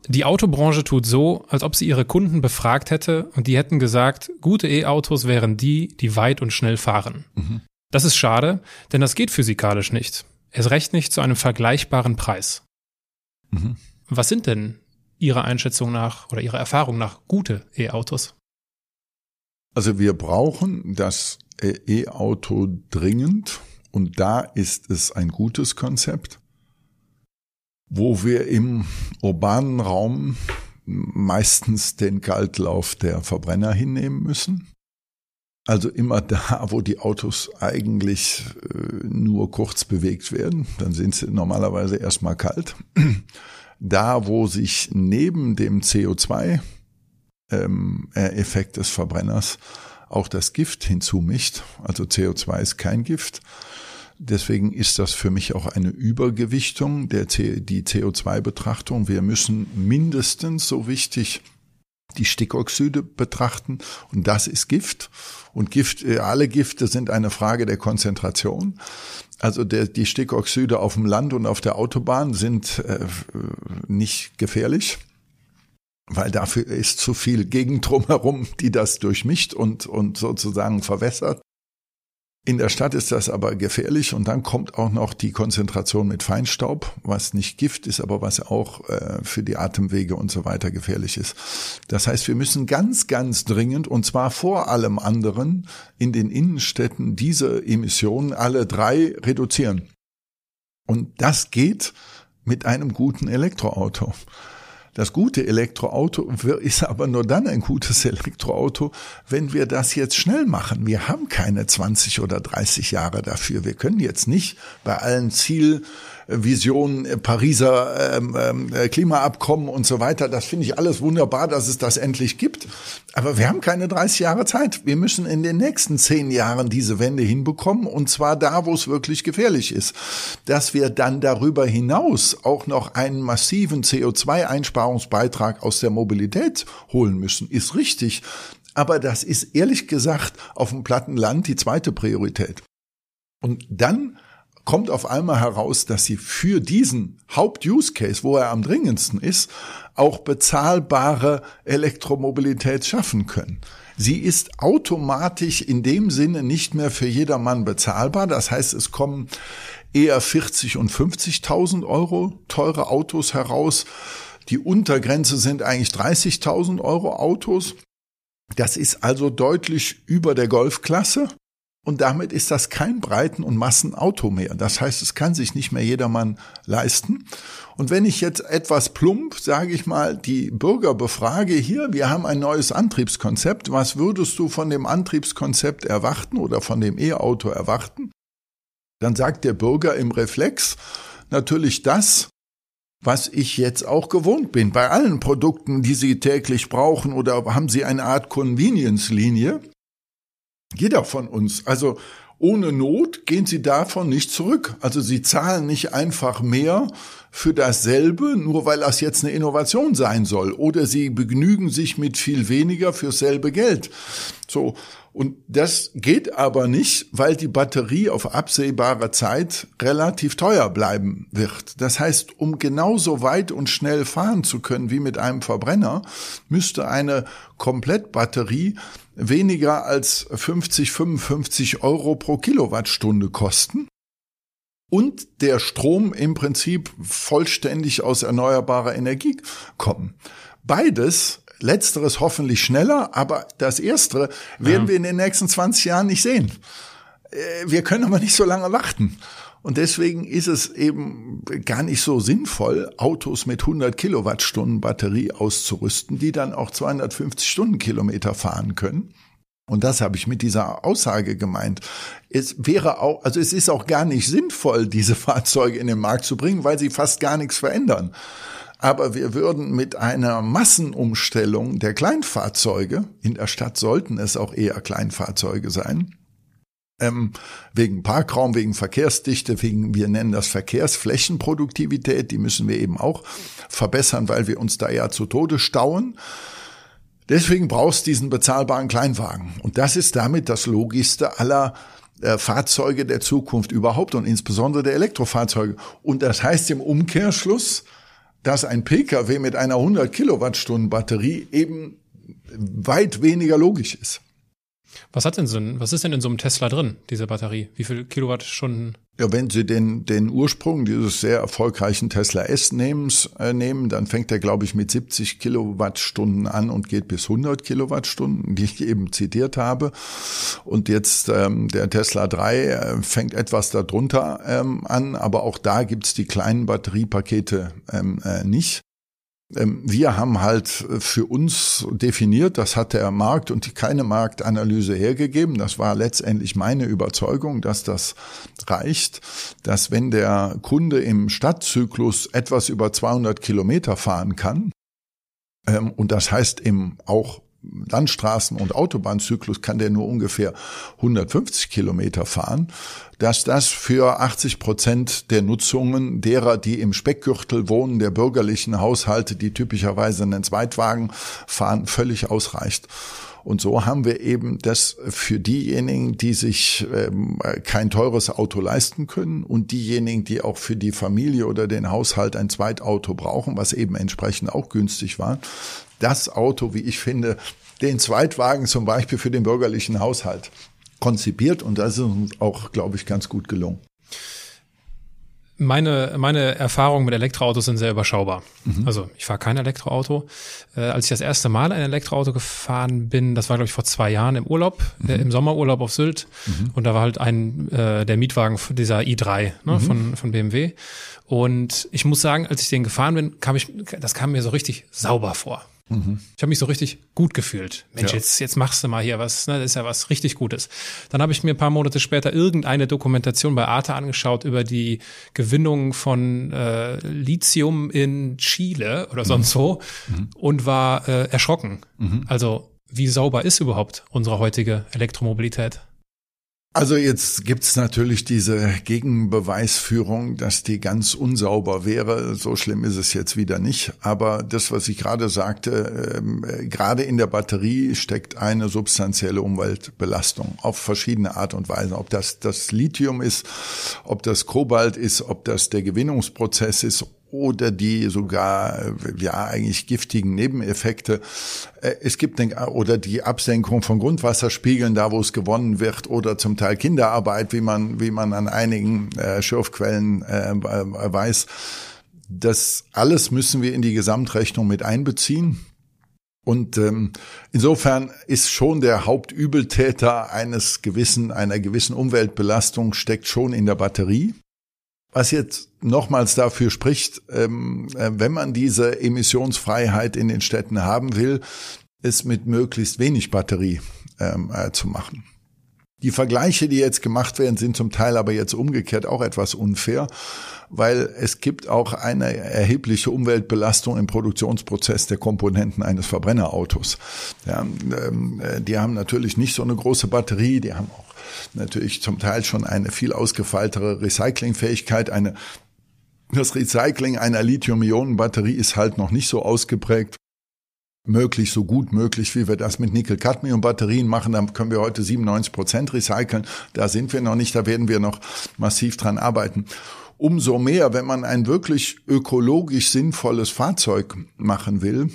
Die Autobranche tut so, als ob sie ihre Kunden befragt hätte und die hätten gesagt, gute E-Autos wären die, die weit und schnell fahren. Mhm. Das ist schade, denn das geht physikalisch nicht. Es recht nicht zu einem vergleichbaren Preis. Mhm. Was sind denn Ihrer Einschätzung nach oder Ihrer Erfahrung nach gute E-Autos? Also wir brauchen das E-Auto dringend und da ist es ein gutes Konzept, wo wir im urbanen Raum meistens den Kaltlauf der Verbrenner hinnehmen müssen. Also immer da, wo die Autos eigentlich äh, nur kurz bewegt werden, dann sind sie normalerweise erstmal kalt. Da, wo sich neben dem CO2-Effekt ähm, des Verbrenners auch das Gift hinzumischt, also CO2 ist kein Gift, Deswegen ist das für mich auch eine Übergewichtung der die CO2-Betrachtung. Wir müssen mindestens so wichtig die Stickoxide betrachten und das ist Gift. Und Gift, äh, alle Gifte sind eine Frage der Konzentration. Also der, die Stickoxide auf dem Land und auf der Autobahn sind äh, nicht gefährlich, weil dafür ist zu viel Gegend drumherum, die das durchmischt und, und sozusagen verwässert. In der Stadt ist das aber gefährlich und dann kommt auch noch die Konzentration mit Feinstaub, was nicht Gift ist, aber was auch äh, für die Atemwege und so weiter gefährlich ist. Das heißt, wir müssen ganz, ganz dringend und zwar vor allem anderen in den Innenstädten diese Emissionen alle drei reduzieren. Und das geht mit einem guten Elektroauto. Das gute Elektroauto ist aber nur dann ein gutes (laughs) Elektroauto, wenn wir das jetzt schnell machen. Wir haben keine 20 oder 30 Jahre dafür. Wir können jetzt nicht bei allen Ziel Vision, äh, Pariser ähm, ähm, äh, Klimaabkommen und so weiter. Das finde ich alles wunderbar, dass es das endlich gibt. Aber wir haben keine 30 Jahre Zeit. Wir müssen in den nächsten zehn Jahren diese Wende hinbekommen und zwar da, wo es wirklich gefährlich ist. Dass wir dann darüber hinaus auch noch einen massiven CO2-Einsparungsbeitrag aus der Mobilität holen müssen, ist richtig. Aber das ist ehrlich gesagt auf dem platten Land die zweite Priorität. Und dann kommt auf einmal heraus, dass sie für diesen Haupt-Use-Case, wo er am dringendsten ist, auch bezahlbare Elektromobilität schaffen können. Sie ist automatisch in dem Sinne nicht mehr für jedermann bezahlbar. Das heißt, es kommen eher 40 und 50.000 Euro teure Autos heraus. Die Untergrenze sind eigentlich 30.000 Euro Autos. Das ist also deutlich über der Golfklasse. Und damit ist das kein Breiten- und Massenauto mehr. Das heißt, es kann sich nicht mehr jedermann leisten. Und wenn ich jetzt etwas plump, sage ich mal, die Bürger befrage, hier, wir haben ein neues Antriebskonzept, was würdest du von dem Antriebskonzept erwarten oder von dem E-Auto erwarten? Dann sagt der Bürger im Reflex natürlich das, was ich jetzt auch gewohnt bin. Bei allen Produkten, die Sie täglich brauchen oder haben Sie eine Art Convenience-Linie, jeder von uns. Also ohne Not gehen sie davon nicht zurück. Also sie zahlen nicht einfach mehr für dasselbe, nur weil das jetzt eine Innovation sein soll. Oder sie begnügen sich mit viel weniger für selbe Geld. So. Und das geht aber nicht, weil die Batterie auf absehbare Zeit relativ teuer bleiben wird. Das heißt, um genauso weit und schnell fahren zu können wie mit einem Verbrenner, müsste eine Komplettbatterie weniger als 50, 55 Euro pro Kilowattstunde kosten und der Strom im Prinzip vollständig aus erneuerbarer Energie kommen. Beides, letzteres hoffentlich schneller, aber das erstere werden ja. wir in den nächsten 20 Jahren nicht sehen. Äh, wir können aber nicht so lange warten. Und deswegen ist es eben gar nicht so sinnvoll, Autos mit 100 Kilowattstunden Batterie auszurüsten, die dann auch 250 Stundenkilometer fahren können. Und das habe ich mit dieser Aussage gemeint. Es wäre auch, also es ist auch gar nicht sinnvoll, diese Fahrzeuge in den Markt zu bringen, weil sie fast gar nichts verändern. Aber wir würden mit einer Massenumstellung der Kleinfahrzeuge, in der Stadt sollten es auch eher Kleinfahrzeuge sein, ähm, wegen Parkraum, wegen Verkehrsdichte, wegen, wir nennen das Verkehrsflächenproduktivität, die müssen wir eben auch verbessern, weil wir uns da ja zu Tode stauen. Deswegen brauchst du diesen bezahlbaren Kleinwagen. Und das ist damit das Logischste aller äh, Fahrzeuge der Zukunft überhaupt und insbesondere der Elektrofahrzeuge. Und das heißt im Umkehrschluss, dass ein Pkw mit einer 100 Kilowattstunden Batterie eben weit weniger logisch ist. Was hat denn so ein, was ist denn in so einem Tesla drin, diese Batterie? Wie viel Kilowattstunden? Ja, wenn Sie den, den Ursprung dieses sehr erfolgreichen Tesla S nehmens, äh, nehmen, dann fängt er, glaube ich, mit 70 Kilowattstunden an und geht bis 100 Kilowattstunden, (laughs) die ich eben zitiert habe. Und jetzt ähm, der Tesla 3 äh, fängt etwas darunter ähm, an, aber auch da gibt's die kleinen Batteriepakete ähm, äh, nicht. Ähm, wir haben halt äh, für uns definiert, das hat der Markt und keine Marktanalyse hergegeben. Das war letztendlich meine Überzeugung, dass das reicht, dass wenn der Kunde im Stadtzyklus etwas über 200 Kilometer fahren kann, ähm, und das heißt im auch Landstraßen- und Autobahnzyklus kann der nur ungefähr 150 Kilometer fahren, dass das für 80 Prozent der Nutzungen derer, die im Speckgürtel wohnen, der bürgerlichen Haushalte, die typischerweise einen Zweitwagen fahren, völlig ausreicht. Und so haben wir eben das für diejenigen, die sich ähm, kein teures Auto leisten können und diejenigen, die auch für die Familie oder den Haushalt ein Zweitauto brauchen, was eben entsprechend auch günstig war, das Auto, wie ich finde, den Zweitwagen zum Beispiel für den bürgerlichen Haushalt konzipiert und das ist uns auch, glaube ich, ganz gut gelungen. Meine, meine Erfahrungen mit Elektroautos sind sehr überschaubar. Mhm. Also ich fahre kein Elektroauto. Äh, als ich das erste Mal ein Elektroauto gefahren bin, das war glaube ich vor zwei Jahren im Urlaub, mhm. äh, im Sommerurlaub auf Sylt. Mhm. Und da war halt ein äh, der Mietwagen dieser i3 ne, mhm. von, von BMW. Und ich muss sagen, als ich den gefahren bin, kam ich, das kam mir so richtig sauber vor. Mhm. Ich habe mich so richtig gut gefühlt. Mensch, ja. jetzt, jetzt machst du mal hier was, ne? das ist ja was richtig Gutes. Dann habe ich mir ein paar Monate später irgendeine Dokumentation bei Arte angeschaut über die Gewinnung von äh, Lithium in Chile oder sonst mhm. wo mhm. und war äh, erschrocken. Mhm. Also wie sauber ist überhaupt unsere heutige Elektromobilität? Also jetzt gibt's natürlich diese Gegenbeweisführung, dass die ganz unsauber wäre. So schlimm ist es jetzt wieder nicht. Aber das, was ich gerade sagte, ähm, gerade in der Batterie steckt eine substanzielle Umweltbelastung auf verschiedene Art und Weise. Ob das das Lithium ist, ob das Kobalt ist, ob das der Gewinnungsprozess ist oder die sogar ja eigentlich giftigen Nebeneffekte. Äh, es gibt oder die Absenkung von Grundwasserspiegeln, da wo es gewonnen wird, oder zum Teil Kinderarbeit, wie man wie man an einigen äh, Schürfquellen äh, weiß. Das alles müssen wir in die Gesamtrechnung mit einbeziehen. Und ähm, insofern ist schon der Hauptübeltäter eines gewissen einer gewissen Umweltbelastung steckt schon in der Batterie. Was jetzt nochmals dafür spricht, ähm, äh, wenn man diese Emissionsfreiheit in den Städten haben will, es mit möglichst wenig Batterie ähm, äh, zu machen. Die Vergleiche, die jetzt gemacht werden, sind zum Teil aber jetzt umgekehrt auch etwas unfair, weil es gibt auch eine erhebliche Umweltbelastung im Produktionsprozess der Komponenten eines Verbrennerautos. Ja, ähm, äh, die haben natürlich nicht so eine große Batterie, die haben auch natürlich zum Teil schon eine viel ausgefeiltere Recyclingfähigkeit, eine das Recycling einer Lithium-Ionen-Batterie ist halt noch nicht so ausgeprägt. Möglich, so gut möglich, wie wir das mit Nickel-Cadmium-Batterien machen. Da können wir heute 97 Prozent recyceln. Da sind wir noch nicht, da werden wir noch massiv dran arbeiten. Umso mehr, wenn man ein wirklich ökologisch sinnvolles Fahrzeug machen will,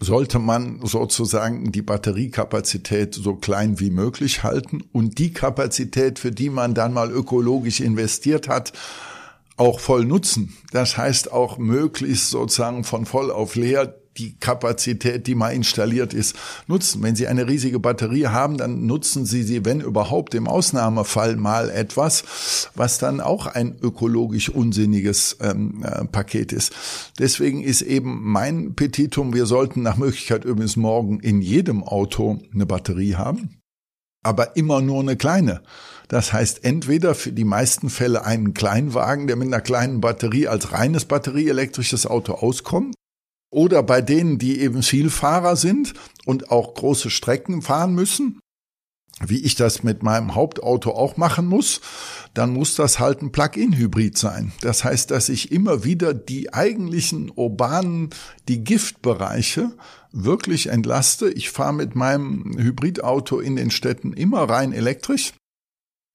sollte man sozusagen die Batteriekapazität so klein wie möglich halten und die Kapazität, für die man dann mal ökologisch investiert hat, auch voll nutzen. Das heißt auch möglichst sozusagen von voll auf leer die Kapazität, die mal installiert ist, nutzen. Wenn Sie eine riesige Batterie haben, dann nutzen Sie sie, wenn überhaupt, im Ausnahmefall mal etwas, was dann auch ein ökologisch unsinniges ähm, äh, Paket ist. Deswegen ist eben mein Petitum, wir sollten nach Möglichkeit übrigens morgen in jedem Auto eine Batterie haben, aber immer nur eine kleine. Das heißt, entweder für die meisten Fälle einen Kleinwagen, der mit einer kleinen Batterie als reines batterieelektrisches Auto auskommt, oder bei denen, die eben Vielfahrer sind und auch große Strecken fahren müssen, wie ich das mit meinem Hauptauto auch machen muss, dann muss das halt ein Plug-in-Hybrid sein. Das heißt, dass ich immer wieder die eigentlichen urbanen, die Giftbereiche wirklich entlaste. Ich fahre mit meinem Hybridauto in den Städten immer rein elektrisch.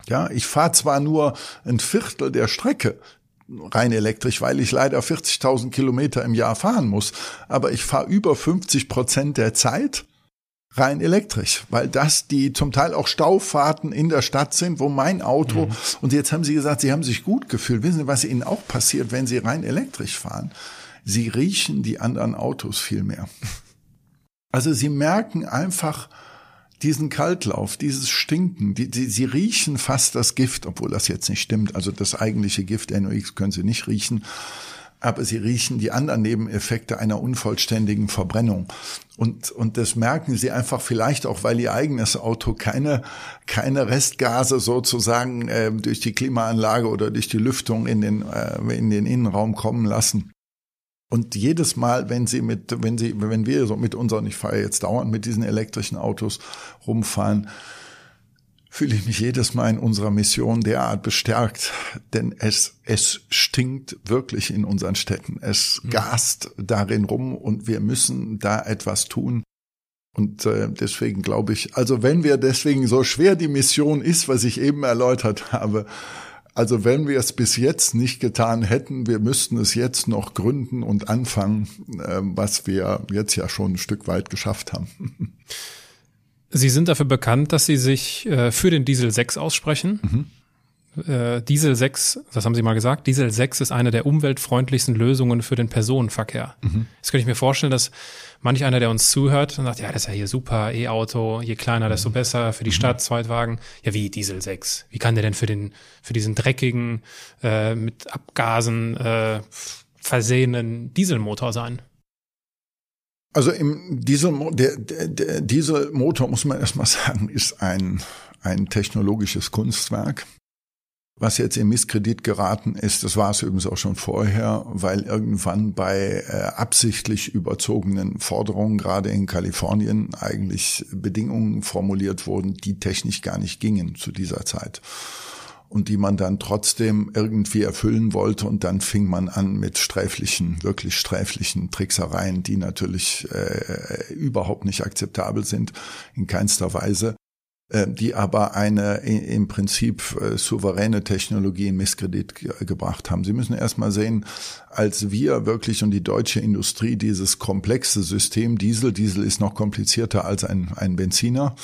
Ja, ich fahre zwar nur ein Viertel der Strecke rein elektrisch, weil ich leider 40.000 Kilometer im Jahr fahren muss, aber ich fahre über 50 Prozent der Zeit rein elektrisch, weil das die zum Teil auch Staufahrten in der Stadt sind, wo mein Auto, mhm. und jetzt haben Sie gesagt, Sie haben sich gut gefühlt. Wissen Sie, was Ihnen auch passiert, wenn Sie rein elektrisch fahren? Sie riechen die anderen Autos viel mehr. Also Sie merken einfach diesen Kaltlauf, dieses Stinken, die, die, Sie riechen fast das Gift, obwohl das jetzt nicht stimmt. Also das eigentliche Gift NOx können Sie nicht riechen aber sie riechen die anderen Nebeneffekte einer unvollständigen Verbrennung. Und, und das merken sie einfach vielleicht auch, weil ihr eigenes Auto keine, keine Restgase sozusagen äh, durch die Klimaanlage oder durch die Lüftung in den, äh, in den Innenraum kommen lassen. Und jedes Mal, wenn sie mit, wenn sie, wenn wir so mit unseren, ich fahre jetzt dauernd mit diesen elektrischen Autos rumfahren, fühle ich mich jedes Mal in unserer Mission derart bestärkt, denn es, es stinkt wirklich in unseren Städten. Es mhm. gast darin rum und wir müssen da etwas tun. Und äh, deswegen glaube ich, also wenn wir deswegen so schwer die Mission ist, was ich eben erläutert habe, also wenn wir es bis jetzt nicht getan hätten, wir müssten es jetzt noch gründen und anfangen, äh, was wir jetzt ja schon ein Stück weit geschafft haben. Sie sind dafür bekannt, dass Sie sich äh, für den Diesel 6 aussprechen. Mhm. Äh, Diesel 6, das haben Sie mal gesagt, Diesel 6 ist eine der umweltfreundlichsten Lösungen für den Personenverkehr. Mhm. Jetzt könnte ich mir vorstellen, dass manch einer, der uns zuhört, und sagt, ja, das ist ja hier super, E-Auto, je kleiner, desto mhm. besser, für die mhm. Stadt, Zweitwagen. Ja, wie Diesel 6? Wie kann der denn für den, für diesen dreckigen, äh, mit Abgasen äh, versehenen Dieselmotor sein? Also im Diesel, der, der, der Dieselmotor, muss man erstmal sagen, ist ein, ein technologisches Kunstwerk. Was jetzt in Misskredit geraten ist, das war es übrigens auch schon vorher, weil irgendwann bei äh, absichtlich überzogenen Forderungen, gerade in Kalifornien, eigentlich Bedingungen formuliert wurden, die technisch gar nicht gingen zu dieser Zeit und die man dann trotzdem irgendwie erfüllen wollte. Und dann fing man an mit sträflichen, wirklich sträflichen Tricksereien, die natürlich äh, überhaupt nicht akzeptabel sind, in keinster Weise die aber eine im Prinzip äh, souveräne Technologie in Misskredit gebracht haben. Sie müssen erstmal sehen, als wir wirklich und die deutsche Industrie dieses komplexe System Diesel, Diesel ist noch komplizierter als ein, ein Benziner,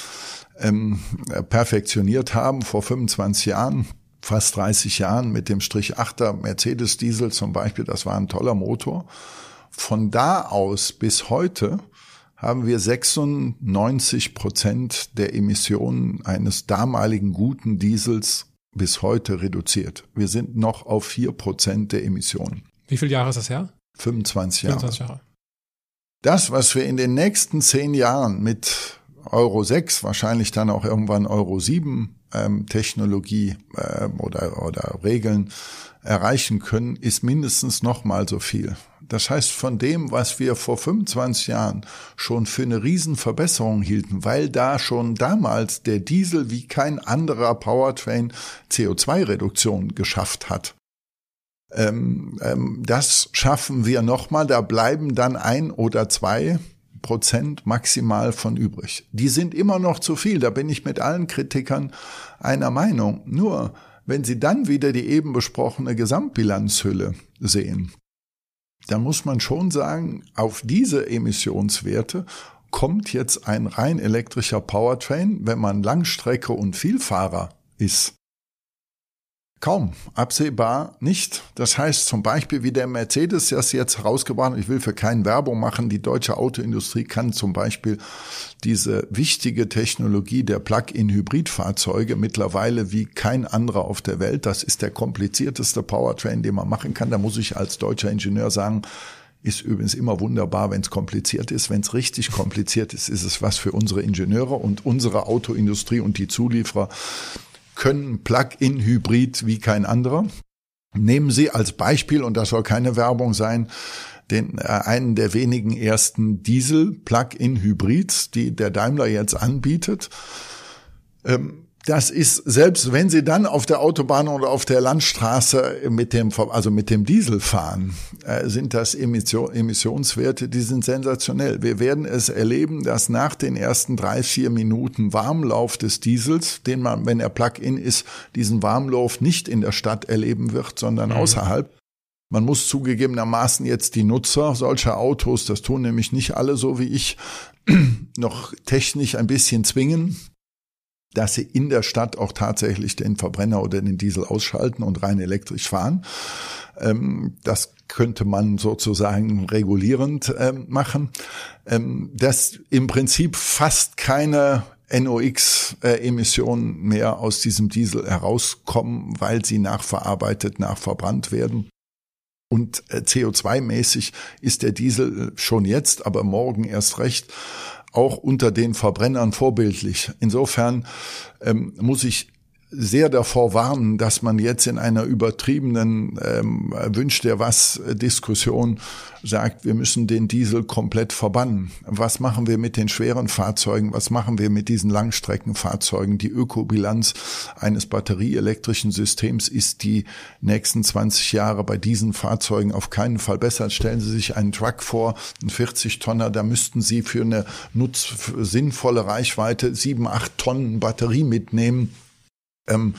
ähm, perfektioniert haben vor 25 Jahren, fast 30 Jahren mit dem Strich 8er Mercedes Diesel zum Beispiel, das war ein toller Motor. Von da aus bis heute haben wir 96 Prozent der Emissionen eines damaligen guten Diesels bis heute reduziert. Wir sind noch auf vier Prozent der Emissionen. Wie viele Jahre ist das her? 25 Jahre. 25 Jahre. Das, was wir in den nächsten zehn Jahren mit Euro 6, wahrscheinlich dann auch irgendwann Euro 7 ähm, Technologie äh, oder, oder Regeln erreichen können, ist mindestens noch mal so viel. Das heißt, von dem, was wir vor 25 Jahren schon für eine Riesenverbesserung hielten, weil da schon damals der Diesel wie kein anderer Powertrain CO2-Reduktion geschafft hat. Ähm, ähm, das schaffen wir nochmal, da bleiben dann ein oder zwei Prozent maximal von übrig. Die sind immer noch zu viel, da bin ich mit allen Kritikern einer Meinung. Nur, wenn Sie dann wieder die eben besprochene Gesamtbilanzhülle sehen, dann muss man schon sagen, auf diese Emissionswerte kommt jetzt ein rein elektrischer Powertrain, wenn man Langstrecke und Vielfahrer ist, Kaum, absehbar nicht. Das heißt zum Beispiel, wie der Mercedes das jetzt herausgebracht hat, ich will für keinen Werbung machen, die deutsche Autoindustrie kann zum Beispiel diese wichtige Technologie der Plug-in-Hybridfahrzeuge mittlerweile wie kein anderer auf der Welt, das ist der komplizierteste Powertrain, den man machen kann. Da muss ich als deutscher Ingenieur sagen, ist übrigens immer wunderbar, wenn es kompliziert ist. Wenn es richtig kompliziert ist, ist es was für unsere Ingenieure und unsere Autoindustrie und die Zulieferer können Plug-in-Hybrid wie kein anderer. Nehmen Sie als Beispiel, und das soll keine Werbung sein, den, äh, einen der wenigen ersten Diesel-Plug-in-Hybrids, die der Daimler jetzt anbietet. Ähm, das ist, selbst wenn Sie dann auf der Autobahn oder auf der Landstraße mit dem, also mit dem Diesel fahren, äh, sind das Emission, Emissionswerte, die sind sensationell. Wir werden es erleben, dass nach den ersten drei, vier Minuten Warmlauf des Diesels, den man, wenn er Plug-in ist, diesen Warmlauf nicht in der Stadt erleben wird, sondern mhm. außerhalb. Man muss zugegebenermaßen jetzt die Nutzer solcher Autos, das tun nämlich nicht alle so wie ich, (clears throat) noch technisch ein bisschen zwingen, dass sie in der Stadt auch tatsächlich den Verbrenner oder den Diesel ausschalten und rein elektrisch fahren. Ähm, das könnte man sozusagen regulierend ähm, machen. Ähm, dass im Prinzip fast keine NOx-Emissionen mehr aus diesem Diesel herauskommen, weil sie nachverarbeitet, nachverbrannt werden. Und äh, CO2-mäßig ist der Diesel schon jetzt, aber morgen erst recht auch unter den Verbrennern vorbildlich. Insofern ähm, muss ich sehr davor warnen, dass man jetzt in einer übertriebenen ähm, Wünscht der was Diskussion sagt, wir müssen den Diesel komplett verbannen. Was machen wir mit den schweren Fahrzeugen? Was machen wir mit diesen Langstreckenfahrzeugen? Die Ökobilanz eines batterieelektrischen Systems ist die nächsten 20 Jahre bei diesen Fahrzeugen auf keinen Fall besser. Stellen Sie sich einen Truck vor, einen 40 Tonner, da müssten Sie für eine nutz sinnvolle Reichweite sieben, acht Tonnen Batterie mitnehmen ähm,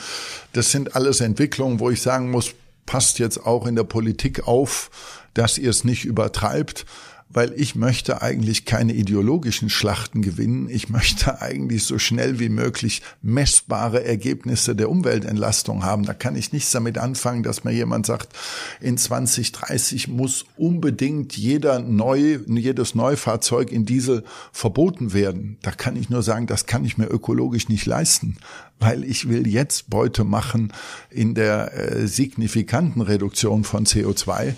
das sind alles Entwicklungen, wo ich sagen muss, passt jetzt auch in der Politik auf, dass ihr es nicht übertreibt weil ich möchte eigentlich keine ideologischen Schlachten gewinnen. Ich möchte eigentlich so schnell wie möglich messbare Ergebnisse der Umweltentlastung haben. Da kann ich nichts damit anfangen, dass mir jemand sagt, in 2030 muss unbedingt jeder neu, jedes Neufahrzeug in Diesel verboten werden. Da kann ich nur sagen, das kann ich mir ökologisch nicht leisten, weil ich will jetzt Beute machen in der äh, signifikanten Reduktion von CO2.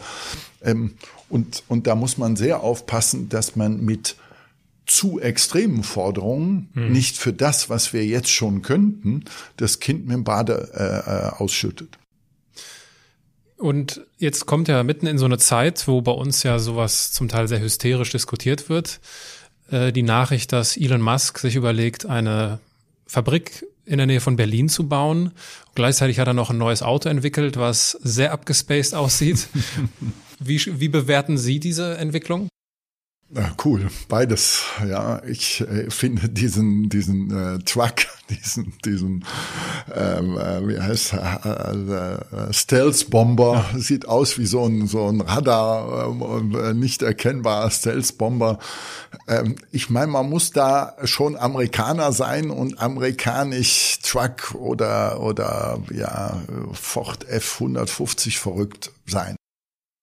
Ähm, und, und da muss man sehr aufpassen, dass man mit zu extremen Forderungen hm. nicht für das, was wir jetzt schon könnten, das Kind mit dem Bade äh, äh, ausschüttet. Und jetzt kommt ja mitten in so eine Zeit, wo bei uns ja sowas zum Teil sehr hysterisch diskutiert wird, äh, die Nachricht, dass Elon Musk sich überlegt, eine Fabrik in der Nähe von Berlin zu bauen. gleichzeitig hat er noch ein neues Auto entwickelt, was sehr abgespaced aussieht. (laughs) Wie, wie bewerten Sie diese Entwicklung? Cool, beides. Ja, ich äh, finde diesen diesen äh, Truck, (laughs) diesen diesen ähm, äh, wie heißt äh, äh, Stealth Bomber ja. sieht aus wie so ein so ein Radar äh, nicht erkennbarer Stealth Bomber. Ähm, ich meine, man muss da schon Amerikaner sein und amerikanisch Truck oder oder ja Ford F 150 verrückt sein.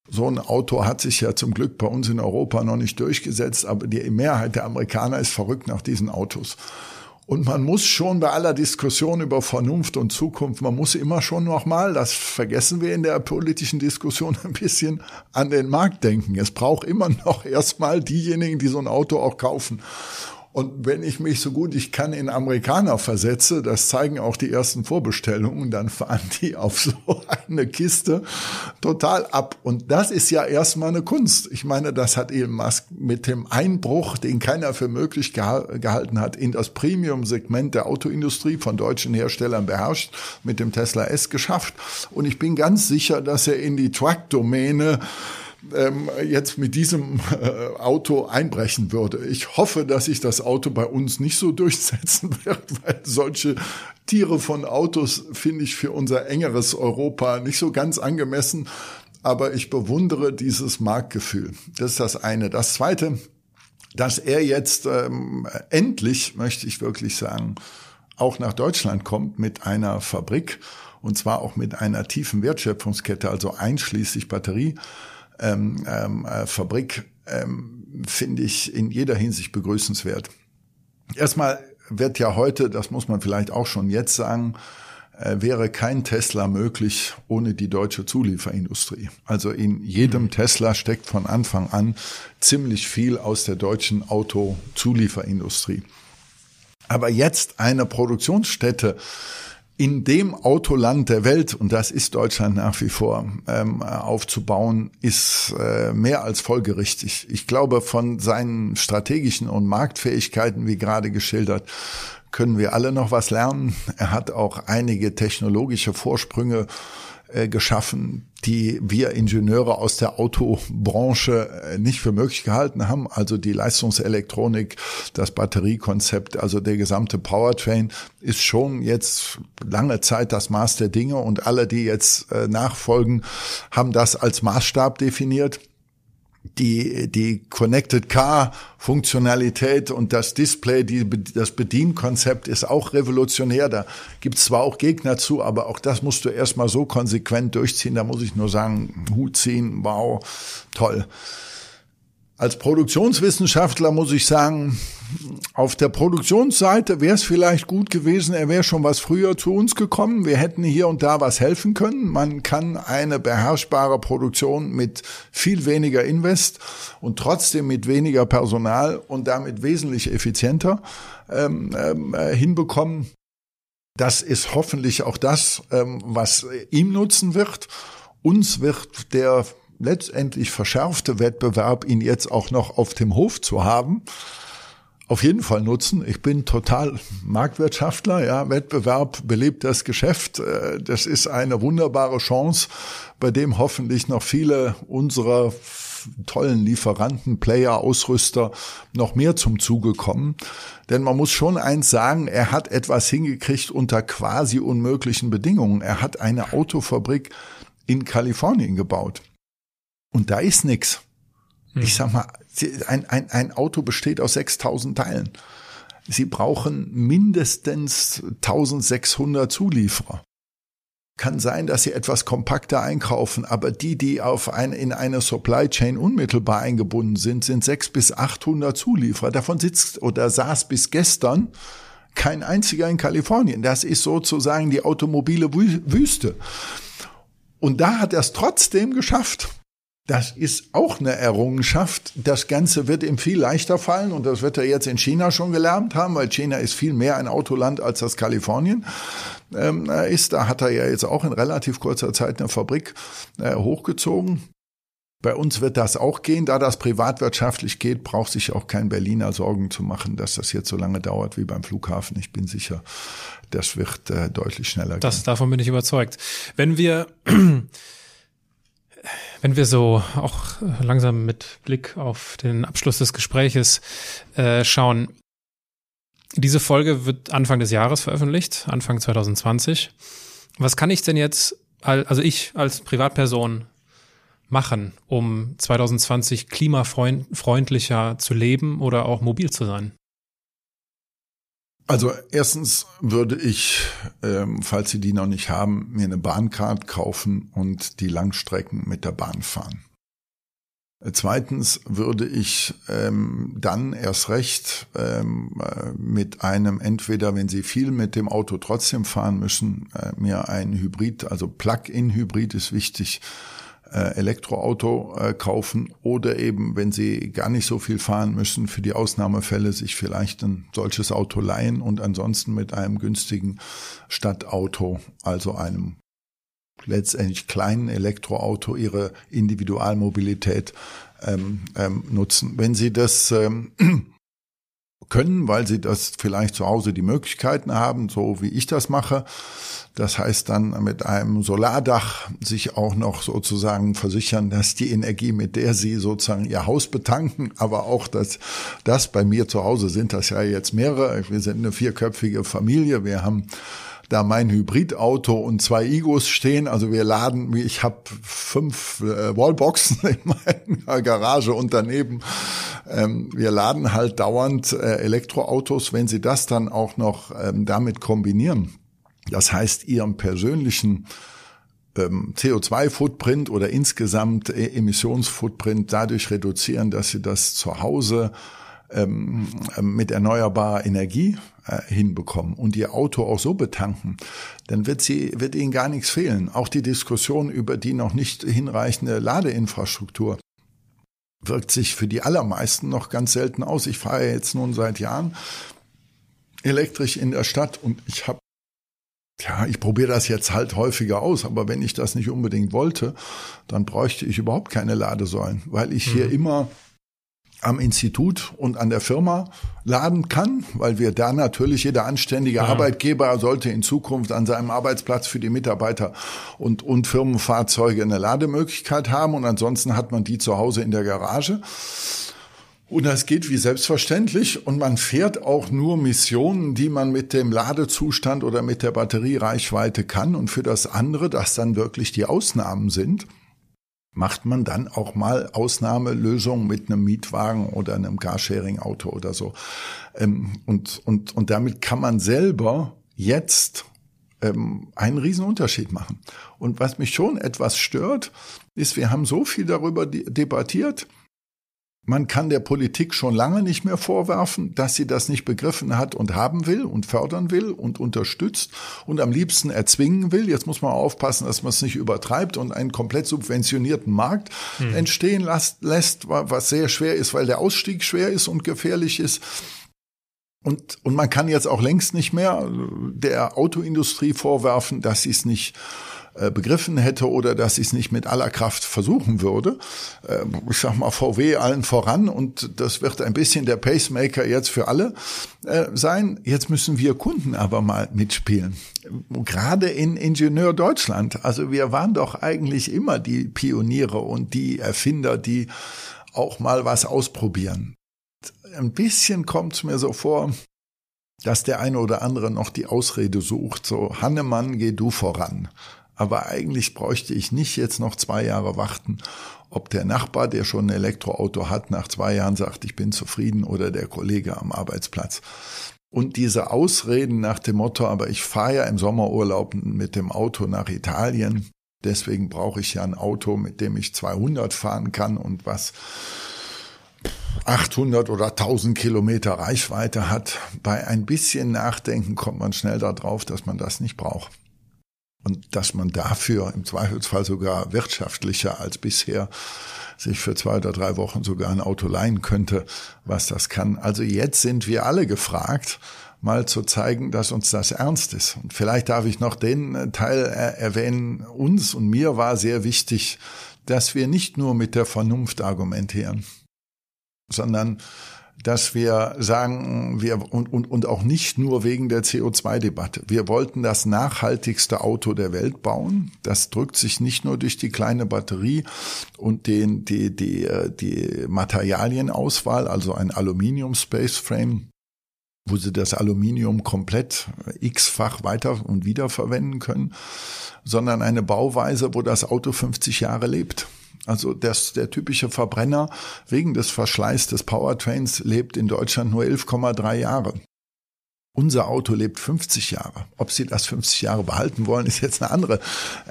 So ein Auto hat sich ja zum Glück bei uns in Europa noch nicht durchgesetzt, aber die Mehrheit der Amerikaner ist verrückt nach diesen Autos. Und man muss schon bei aller Diskussion über Vernunft und Zukunft, man muss immer schon nochmal, das vergessen wir in der politischen Diskussion (laughs) ein bisschen, an den Markt denken. Es braucht immer noch (laughs) erstmal diejenigen, die so ein Auto auch kaufen. Und wenn ich mich so gut ich kann in Amerikaner versetze, das zeigen auch die ersten Vorbestellungen, dann fahren die (laughs) auf so eine Kiste total ab. Und das ist ja erstmal eine Kunst. Ich meine, das hat Elon Musk mit dem Einbruch, den keiner für möglich gehalten hat, in das Premium-Segment der Autoindustrie von deutschen Herstellern beherrscht, mit dem Tesla S geschafft. Und ich bin ganz sicher, dass er in die Truck-Domäne ähm, jetzt mit diesem äh, Auto einbrechen würde. Ich hoffe, dass sich das Auto bei uns nicht so durchsetzen (laughs) wird, weil solche Tiere von Autos finde ich für unser engeres Europa nicht so ganz angemessen. Aber ich bewundere dieses Marktgefühl. Das ist das eine. Das zweite, dass er jetzt ähm, endlich, möchte ich wirklich sagen, auch nach Deutschland kommt mit einer Fabrik und zwar auch mit einer tiefen Wertschöpfungskette, also einschließlich Batterie ähm, ähm, äh, Fabrik ähm, finde ich in jeder Hinsicht begrüßenswert. Erstmal wird ja heute, das muss man vielleicht auch schon jetzt sagen, äh, wäre kein Tesla möglich ohne die deutsche Zulieferindustrie. Also in jedem mhm. Tesla steckt von Anfang an ziemlich viel aus der deutschen Autozulieferindustrie. Aber jetzt eine Produktionsstätte in dem Autoland der Welt, und das ist Deutschland nach wie vor, ähm, aufzubauen, ist äh, mehr als folgerichtig. Ich glaube, von seinen strategischen und Marktfähigkeiten, wie gerade geschildert, können wir alle noch was lernen. Er hat auch einige technologische Vorsprünge äh, geschaffen, die wir Ingenieure aus der Autobranche äh, nicht für möglich gehalten haben. Also die Leistungselektronik, das Batteriekonzept, also der gesamte Powertrain ist schon jetzt lange Zeit das Maß der Dinge und alle, die jetzt äh, nachfolgen, haben das als Maßstab definiert die, die Connected Car Funktionalität und das Display, die, das Bedienkonzept ist auch revolutionär. Da gibt's zwar auch Gegner zu, aber auch das musst du erstmal so konsequent durchziehen. Da muss ich nur sagen, Hut ziehen, wow, toll. Als Produktionswissenschaftler muss ich sagen, auf der Produktionsseite wäre es vielleicht gut gewesen, er wäre schon was früher zu uns gekommen. Wir hätten hier und da was helfen können. Man kann eine beherrschbare Produktion mit viel weniger Invest und trotzdem mit weniger Personal und damit wesentlich effizienter ähm, ähm, äh, hinbekommen. Das ist hoffentlich auch das, ähm, was ihm nutzen wird. Uns wird der letztendlich verschärfte Wettbewerb, ihn jetzt auch noch auf dem Hof zu haben, auf jeden Fall nutzen. Ich bin total Marktwirtschaftler, ja, Wettbewerb belebt das Geschäft. Äh, das ist eine wunderbare Chance, bei dem hoffentlich noch viele unserer tollen Lieferanten, Player, Ausrüster noch mehr zum Zuge kommen. Denn man muss schon eins sagen, er hat etwas hingekriegt unter quasi unmöglichen Bedingungen. Er hat eine Autofabrik in Kalifornien gebaut. Und da ist nix. Hm. Ich sag mal, ein, ein, ein Auto besteht aus 6000 Teilen. Sie brauchen mindestens 1600 Zulieferer. Kann sein, dass Sie etwas kompakter einkaufen, aber die, die auf ein, in eine Supply Chain unmittelbar eingebunden sind, sind 600 bis 800 Zulieferer. Davon sitzt oder saß bis gestern kein einziger in Kalifornien. Das ist sozusagen die automobile Wüste. Und da hat er es trotzdem geschafft, das ist auch eine Errungenschaft. Das Ganze wird ihm viel leichter fallen und das wird er jetzt in China schon gelernt haben, weil China ist viel mehr ein Autoland als das Kalifornien ähm, ist. Da hat er ja jetzt auch in relativ kurzer Zeit eine Fabrik äh, hochgezogen. Bei uns wird das auch gehen. Da das privatwirtschaftlich geht, braucht sich auch kein Berliner Sorgen zu machen, dass das jetzt so lange dauert wie beim Flughafen. Ich bin sicher, das wird äh, deutlich schneller das, gehen. Davon bin ich überzeugt. Wenn wir wenn wir so auch langsam mit Blick auf den Abschluss des Gespräches äh, schauen, diese Folge wird Anfang des Jahres veröffentlicht, Anfang 2020. Was kann ich denn jetzt, also ich als Privatperson machen, um 2020 klimafreundlicher zu leben oder auch mobil zu sein? Also erstens würde ich, ähm, falls Sie die noch nicht haben, mir eine Bahncard kaufen und die Langstrecken mit der Bahn fahren. Zweitens würde ich ähm, dann erst recht ähm, äh, mit einem, entweder wenn Sie viel mit dem Auto trotzdem fahren müssen, äh, mir ein Hybrid, also Plug-in-Hybrid ist wichtig, äh, Elektroauto äh, kaufen oder eben, wenn sie gar nicht so viel fahren müssen, für die Ausnahmefälle sich vielleicht ein solches Auto leihen und ansonsten mit einem günstigen Stadtauto, also einem letztendlich kleinen Elektroauto ihre Individualmobilität ähm, ähm, nutzen. Wenn Sie das ähm, können, weil Sie das vielleicht zu Hause die Möglichkeiten haben, so wie ich das mache, das heißt dann mit einem Solardach sich auch noch sozusagen versichern, dass die Energie, mit der sie sozusagen ihr Haus betanken, aber auch dass das bei mir zu Hause sind das ja jetzt mehrere. Wir sind eine vierköpfige Familie. Wir haben da mein Hybridauto und zwei Igos stehen. Also wir laden, ich habe fünf äh, Wallboxen (laughs) in meiner Garage und daneben. Ähm, wir laden halt dauernd äh, Elektroautos. Wenn Sie das dann auch noch ähm, damit kombinieren, das heißt, ihrem persönlichen ähm, CO2-Footprint oder insgesamt e Emissionsfootprint dadurch reduzieren, dass sie das zu Hause ähm, mit erneuerbarer Energie äh, hinbekommen und ihr Auto auch so betanken, dann wird sie, wird ihnen gar nichts fehlen. Auch die Diskussion über die noch nicht hinreichende Ladeinfrastruktur wirkt sich für die allermeisten noch ganz selten aus. Ich fahre jetzt nun seit Jahren elektrisch in der Stadt und ich habe ja, ich probiere das jetzt halt häufiger aus, aber wenn ich das nicht unbedingt wollte, dann bräuchte ich überhaupt keine Ladesäulen, weil ich mhm. hier immer am Institut und an der Firma laden kann, weil wir da natürlich jeder anständige ja. Arbeitgeber sollte in Zukunft an seinem Arbeitsplatz für die Mitarbeiter und, und Firmenfahrzeuge eine Lademöglichkeit haben und ansonsten hat man die zu Hause in der Garage. Und das geht wie selbstverständlich und man fährt auch nur Missionen, die man mit dem Ladezustand oder mit der Batteriereichweite kann. Und für das andere, das dann wirklich die Ausnahmen sind, macht man dann auch mal Ausnahmelösungen mit einem Mietwagen oder einem Carsharing-Auto oder so. Ähm, und, und, und damit kann man selber jetzt ähm, einen riesen Unterschied machen. Und was mich schon etwas stört, ist, wir haben so viel darüber debattiert, man kann der Politik schon lange nicht mehr vorwerfen, dass sie das nicht begriffen hat und haben will und fördern will und unterstützt und am liebsten erzwingen will. Jetzt muss man aufpassen, dass man es nicht übertreibt und einen komplett subventionierten Markt hm. entstehen lässt, was sehr schwer ist, weil der Ausstieg schwer ist und gefährlich ist. Und, und man kann jetzt auch längst nicht mehr der Autoindustrie vorwerfen, dass sie es nicht äh, begriffen hätte oder dass ich es nicht mit aller Kraft versuchen würde. Äh, ich sag mal VW allen voran und das wird ein bisschen der Pacemaker jetzt für alle äh, sein. Jetzt müssen wir Kunden aber mal mitspielen. Gerade in Ingenieur Deutschland. Also wir waren doch eigentlich immer die Pioniere und die Erfinder, die auch mal was ausprobieren. Ein bisschen kommt es mir so vor, dass der eine oder andere noch die Ausrede sucht, so Hannemann, geh du voran. Aber eigentlich bräuchte ich nicht jetzt noch zwei Jahre warten, ob der Nachbar, der schon ein Elektroauto hat, nach zwei Jahren sagt, ich bin zufrieden oder der Kollege am Arbeitsplatz. Und diese Ausreden nach dem Motto, aber ich fahre ja im Sommerurlaub mit dem Auto nach Italien, deswegen brauche ich ja ein Auto, mit dem ich 200 fahren kann und was 800 oder 1000 Kilometer Reichweite hat. Bei ein bisschen Nachdenken kommt man schnell darauf, dass man das nicht braucht und dass man dafür im Zweifelsfall sogar wirtschaftlicher als bisher sich für zwei oder drei Wochen sogar ein Auto leihen könnte, was das kann. Also jetzt sind wir alle gefragt, mal zu zeigen, dass uns das ernst ist. Und vielleicht darf ich noch den Teil erwähnen. Uns und mir war sehr wichtig, dass wir nicht nur mit der Vernunft argumentieren, sondern dass wir sagen, wir und, und, und auch nicht nur wegen der CO2-Debatte. Wir wollten das nachhaltigste Auto der Welt bauen. Das drückt sich nicht nur durch die kleine Batterie und den, die, die, die Materialienauswahl, also ein Aluminium Space Frame, wo sie das Aluminium komplett x-fach weiter und wieder verwenden können, sondern eine Bauweise, wo das Auto 50 Jahre lebt. Also das, der typische Verbrenner wegen des Verschleiß des Powertrains lebt in Deutschland nur 11,3 Jahre. Unser Auto lebt 50 Jahre. Ob Sie das 50 Jahre behalten wollen, ist jetzt eine andere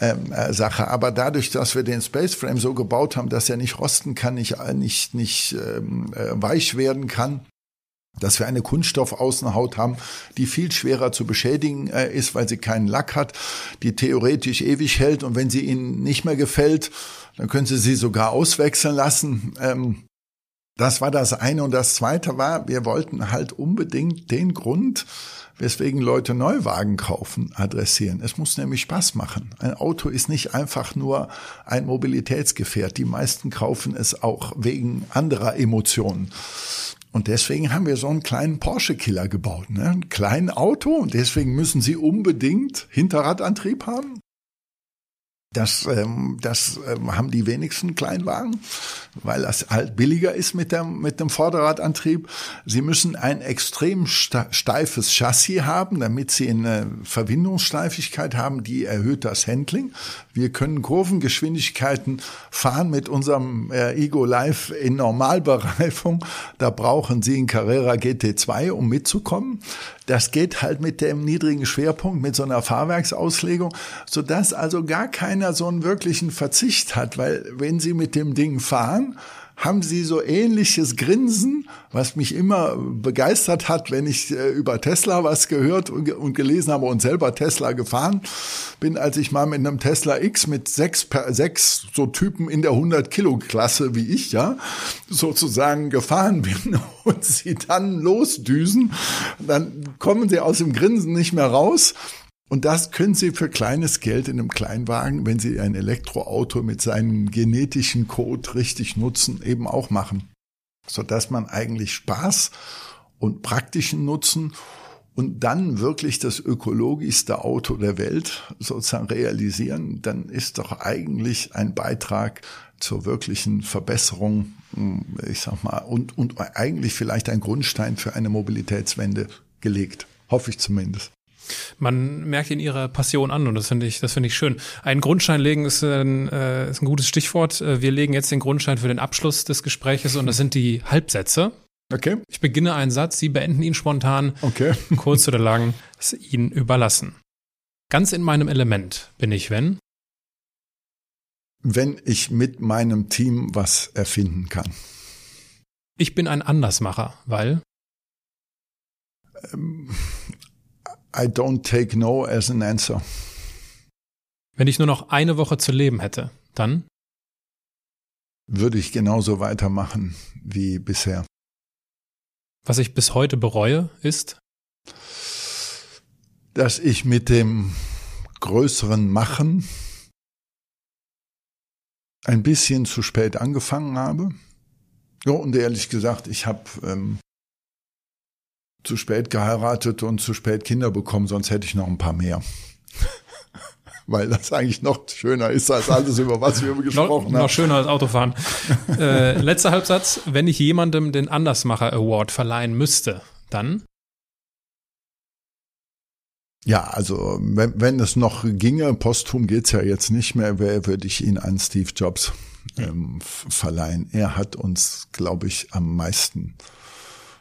ähm, äh, Sache. Aber dadurch, dass wir den Spaceframe so gebaut haben, dass er nicht rosten kann, nicht, nicht, nicht ähm, äh, weich werden kann, dass wir eine Kunststoffaußenhaut haben, die viel schwerer zu beschädigen äh, ist, weil sie keinen Lack hat, die theoretisch ewig hält und wenn sie Ihnen nicht mehr gefällt, dann können Sie sie sogar auswechseln lassen. Ähm, das war das eine. Und das zweite war, wir wollten halt unbedingt den Grund, weswegen Leute Neuwagen kaufen, adressieren. Es muss nämlich Spaß machen. Ein Auto ist nicht einfach nur ein Mobilitätsgefährt. Die meisten kaufen es auch wegen anderer Emotionen. Und deswegen haben wir so einen kleinen Porsche-Killer gebaut, ne? Ein kleines Auto und deswegen müssen sie unbedingt Hinterradantrieb haben. Das, ähm, das ähm, haben die wenigsten Kleinwagen, weil das halt billiger ist mit dem, mit dem Vorderradantrieb. Sie müssen ein extrem steifes Chassis haben, damit sie eine Verwindungssteifigkeit haben, die erhöht das Handling. Wir können Kurvengeschwindigkeiten fahren mit unserem äh, Ego Live in Normalbereifung. Da brauchen Sie einen Carrera GT2, um mitzukommen. Das geht halt mit dem niedrigen Schwerpunkt, mit so einer Fahrwerksauslegung, sodass also gar keiner so einen wirklichen Verzicht hat, weil wenn Sie mit dem Ding fahren, haben Sie so ähnliches Grinsen, was mich immer begeistert hat, wenn ich äh, über Tesla was gehört und, gelesen habe und selber Tesla gefahren bin, als ich mal mit einem Tesla X mit sechs, sechs so Typen in der 100 Kilo Klasse wie ich, ja, sozusagen gefahren (laughs) bin und sie dann losdüsen, dann kommen sie aus dem Grinsen nicht mehr raus Und das können Sie für kleines Geld in einem Kleinwagen, wenn Sie ein Elektroauto mit seinem genetischen Code richtig nutzen, eben auch machen. Sodass man eigentlich Spaß und praktischen Nutzen und dann wirklich das ökologischste Auto der Welt sozusagen realisieren, dann ist doch eigentlich ein Beitrag zur wirklichen Verbesserung, ich sag mal, und, und eigentlich vielleicht ein Grundstein für eine Mobilitätswende gelegt. Hoffe ich zumindest. Man merkt in ihrer Passion an und das finde ich, das finde ich schön. Ein Grundstein legen ist ein, äh, ist ein gutes Stichwort. Äh, wir legen jetzt den Grundstein für den Abschluss des Gespräches und das sind die Halbsätze. Okay. Ich beginne einen Satz, Sie beenden ihn spontan. Okay. (laughs) Kurz oder lang, ist Ihnen überlassen. Ganz in meinem Element bin ich, wenn? Wenn ich mit meinem Team was erfinden kann. Ich bin ein Andersmacher, weil? Ähm, I don't take no as an answer. Wenn ich nur noch eine Woche zu leben hätte, dann? Würde ich genauso weitermachen wie bisher. Was ich bis heute bereue, ist? Dass ich mit dem größeren Machen ein bisschen zu spät angefangen habe. Ja, und ehrlich gesagt, ich habe ähm, zu spät geheiratet und zu spät Kinder bekommen, sonst hätte ich noch ein paar mehr. (laughs) Weil das eigentlich noch schöner ist als alles, über was wir gesprochen noch, haben. Noch schöner als Autofahren. (laughs) äh, letzter Halbsatz. Wenn ich jemandem den Andersmacher Award verleihen müsste, dann? Ja, also wenn, wenn es noch ginge, posthum geht's ja jetzt nicht mehr, würde ich ihn an Steve Jobs ähm, verleihen. Er hat uns, glaube ich, am meisten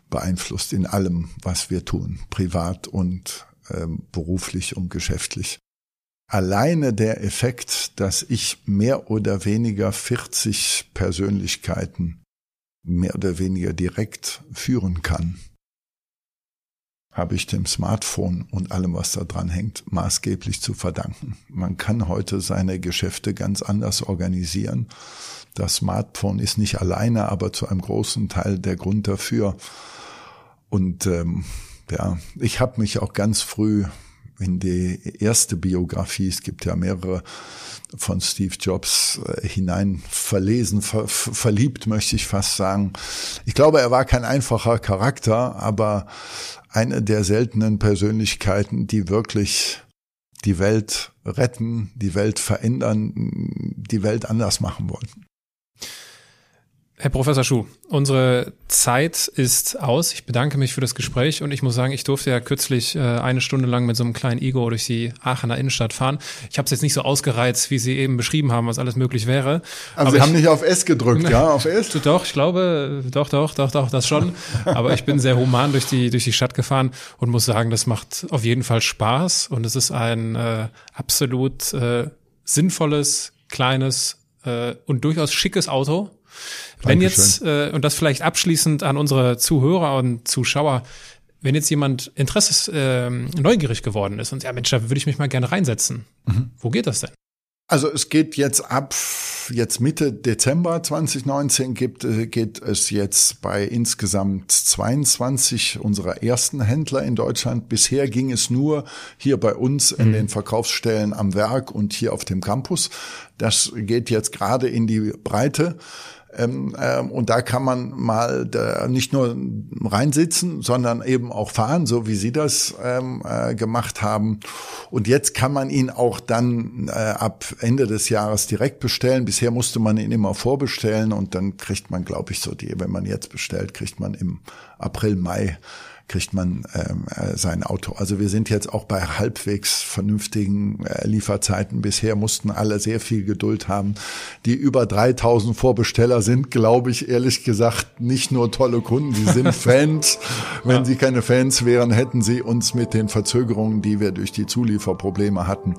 beeinflusst in allem, was wir tun, privat und ähm, beruflich und geschäftlich. Alleine der Effekt, dass ich mehr oder weniger 40 Persönlichkeiten mehr oder weniger direkt führen kann, habe ich dem Smartphone und allem, was da dran hängt, maßgeblich zu verdanken. Man kann heute seine Geschäfte ganz anders organisieren. Das Smartphone ist nicht alleine, aber zu einem großen Teil der Grund dafür, und ähm, ja, ich habe mich auch ganz früh in die erste Biografie, es gibt ja mehrere von Steve Jobs äh, hinein verlesen, ver, verliebt möchte ich fast sagen. Ich glaube, er war kein einfacher Charakter, aber eine der seltenen Persönlichkeiten, die wirklich die Welt retten, die Welt verändern, die Welt anders machen wollten. Herr Professor Schuh, unsere Zeit ist aus. Ich bedanke mich für das Gespräch und ich muss sagen, ich durfte ja kürzlich äh, eine Stunde lang mit so einem kleinen Ego durch die Aachener Innenstadt fahren. Ich habe es jetzt nicht so ausgereizt, wie Sie eben beschrieben haben, was alles möglich wäre. Also Aber Sie haben nicht auf S gedrückt, ja, auf S? (laughs) Doch, ich glaube, doch, doch, doch, doch, das schon. Aber ich bin sehr human durch die durch die Stadt gefahren und muss sagen, das macht auf jeden Fall Spaß und es ist ein äh, absolut äh, sinnvolles, kleines äh, und durchaus schickes Auto wenn jetzt, äh, und das vielleicht abschließend an unsere Zuhörer und Zuschauer, wenn jetzt jemand Interesse äh, neugierig geworden ist und ja Mensch, da würde ich mich mal gerne reinsetzen. Mhm. Wo geht das denn? Also es geht jetzt ab jetzt Mitte Dezember 2019 gibt, äh, geht es jetzt bei insgesamt 22 unserer ersten Händler in Deutschland. Bisher ging es nur hier bei uns in mhm. den Verkaufsstellen am Werk und hier auf dem Campus. Das geht jetzt gerade in die Breite. Ähm, ähm, und da kann man mal da nicht nur reinsitzen, sondern eben auch fahren, so wie Sie das ähm, äh, gemacht haben. Und jetzt kann man ihn auch dann äh, ab Ende des Jahres direkt bestellen. Bisher musste man ihn immer vorbestellen und dann kriegt man, glaube ich, so die, wenn man jetzt bestellt, kriegt man im April, Mai kriegt man ähm, äh, sein Auto. Also wir sind jetzt auch bei halbwegs vernünftigen äh, Lieferzeiten. Bisher mussten alle sehr viel Geduld haben. Die über 3000 Vorbesteller sind, glaube ich, ehrlich gesagt, nicht nur tolle Kunden, die sind (laughs) Fans. Wenn ja. sie keine Fans wären, hätten sie uns mit den Verzögerungen, die wir durch die Zulieferprobleme hatten,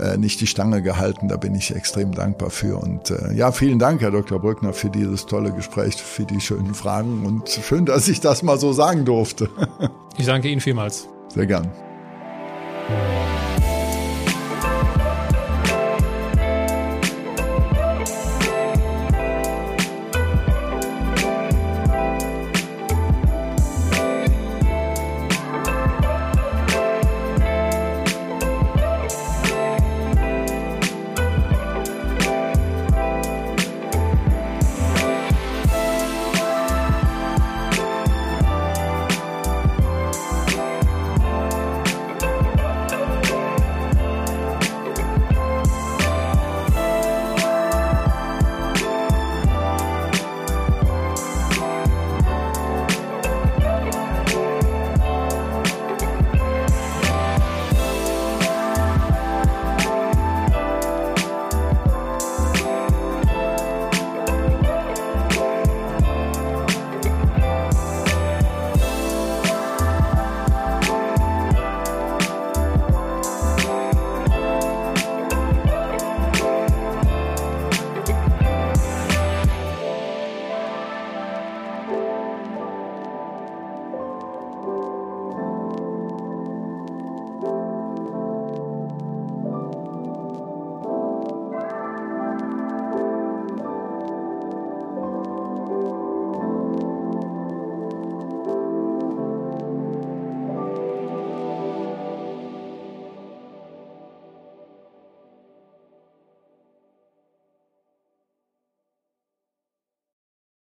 äh, nicht die Stange gehalten. Da bin ich extrem dankbar für. Und äh, ja, vielen Dank, Herr Dr. Brückner, für dieses tolle Gespräch, für die schönen Fragen und schön, dass ich das mal so sagen durfte. Ich danke Ihnen vielmals. Sehr gern.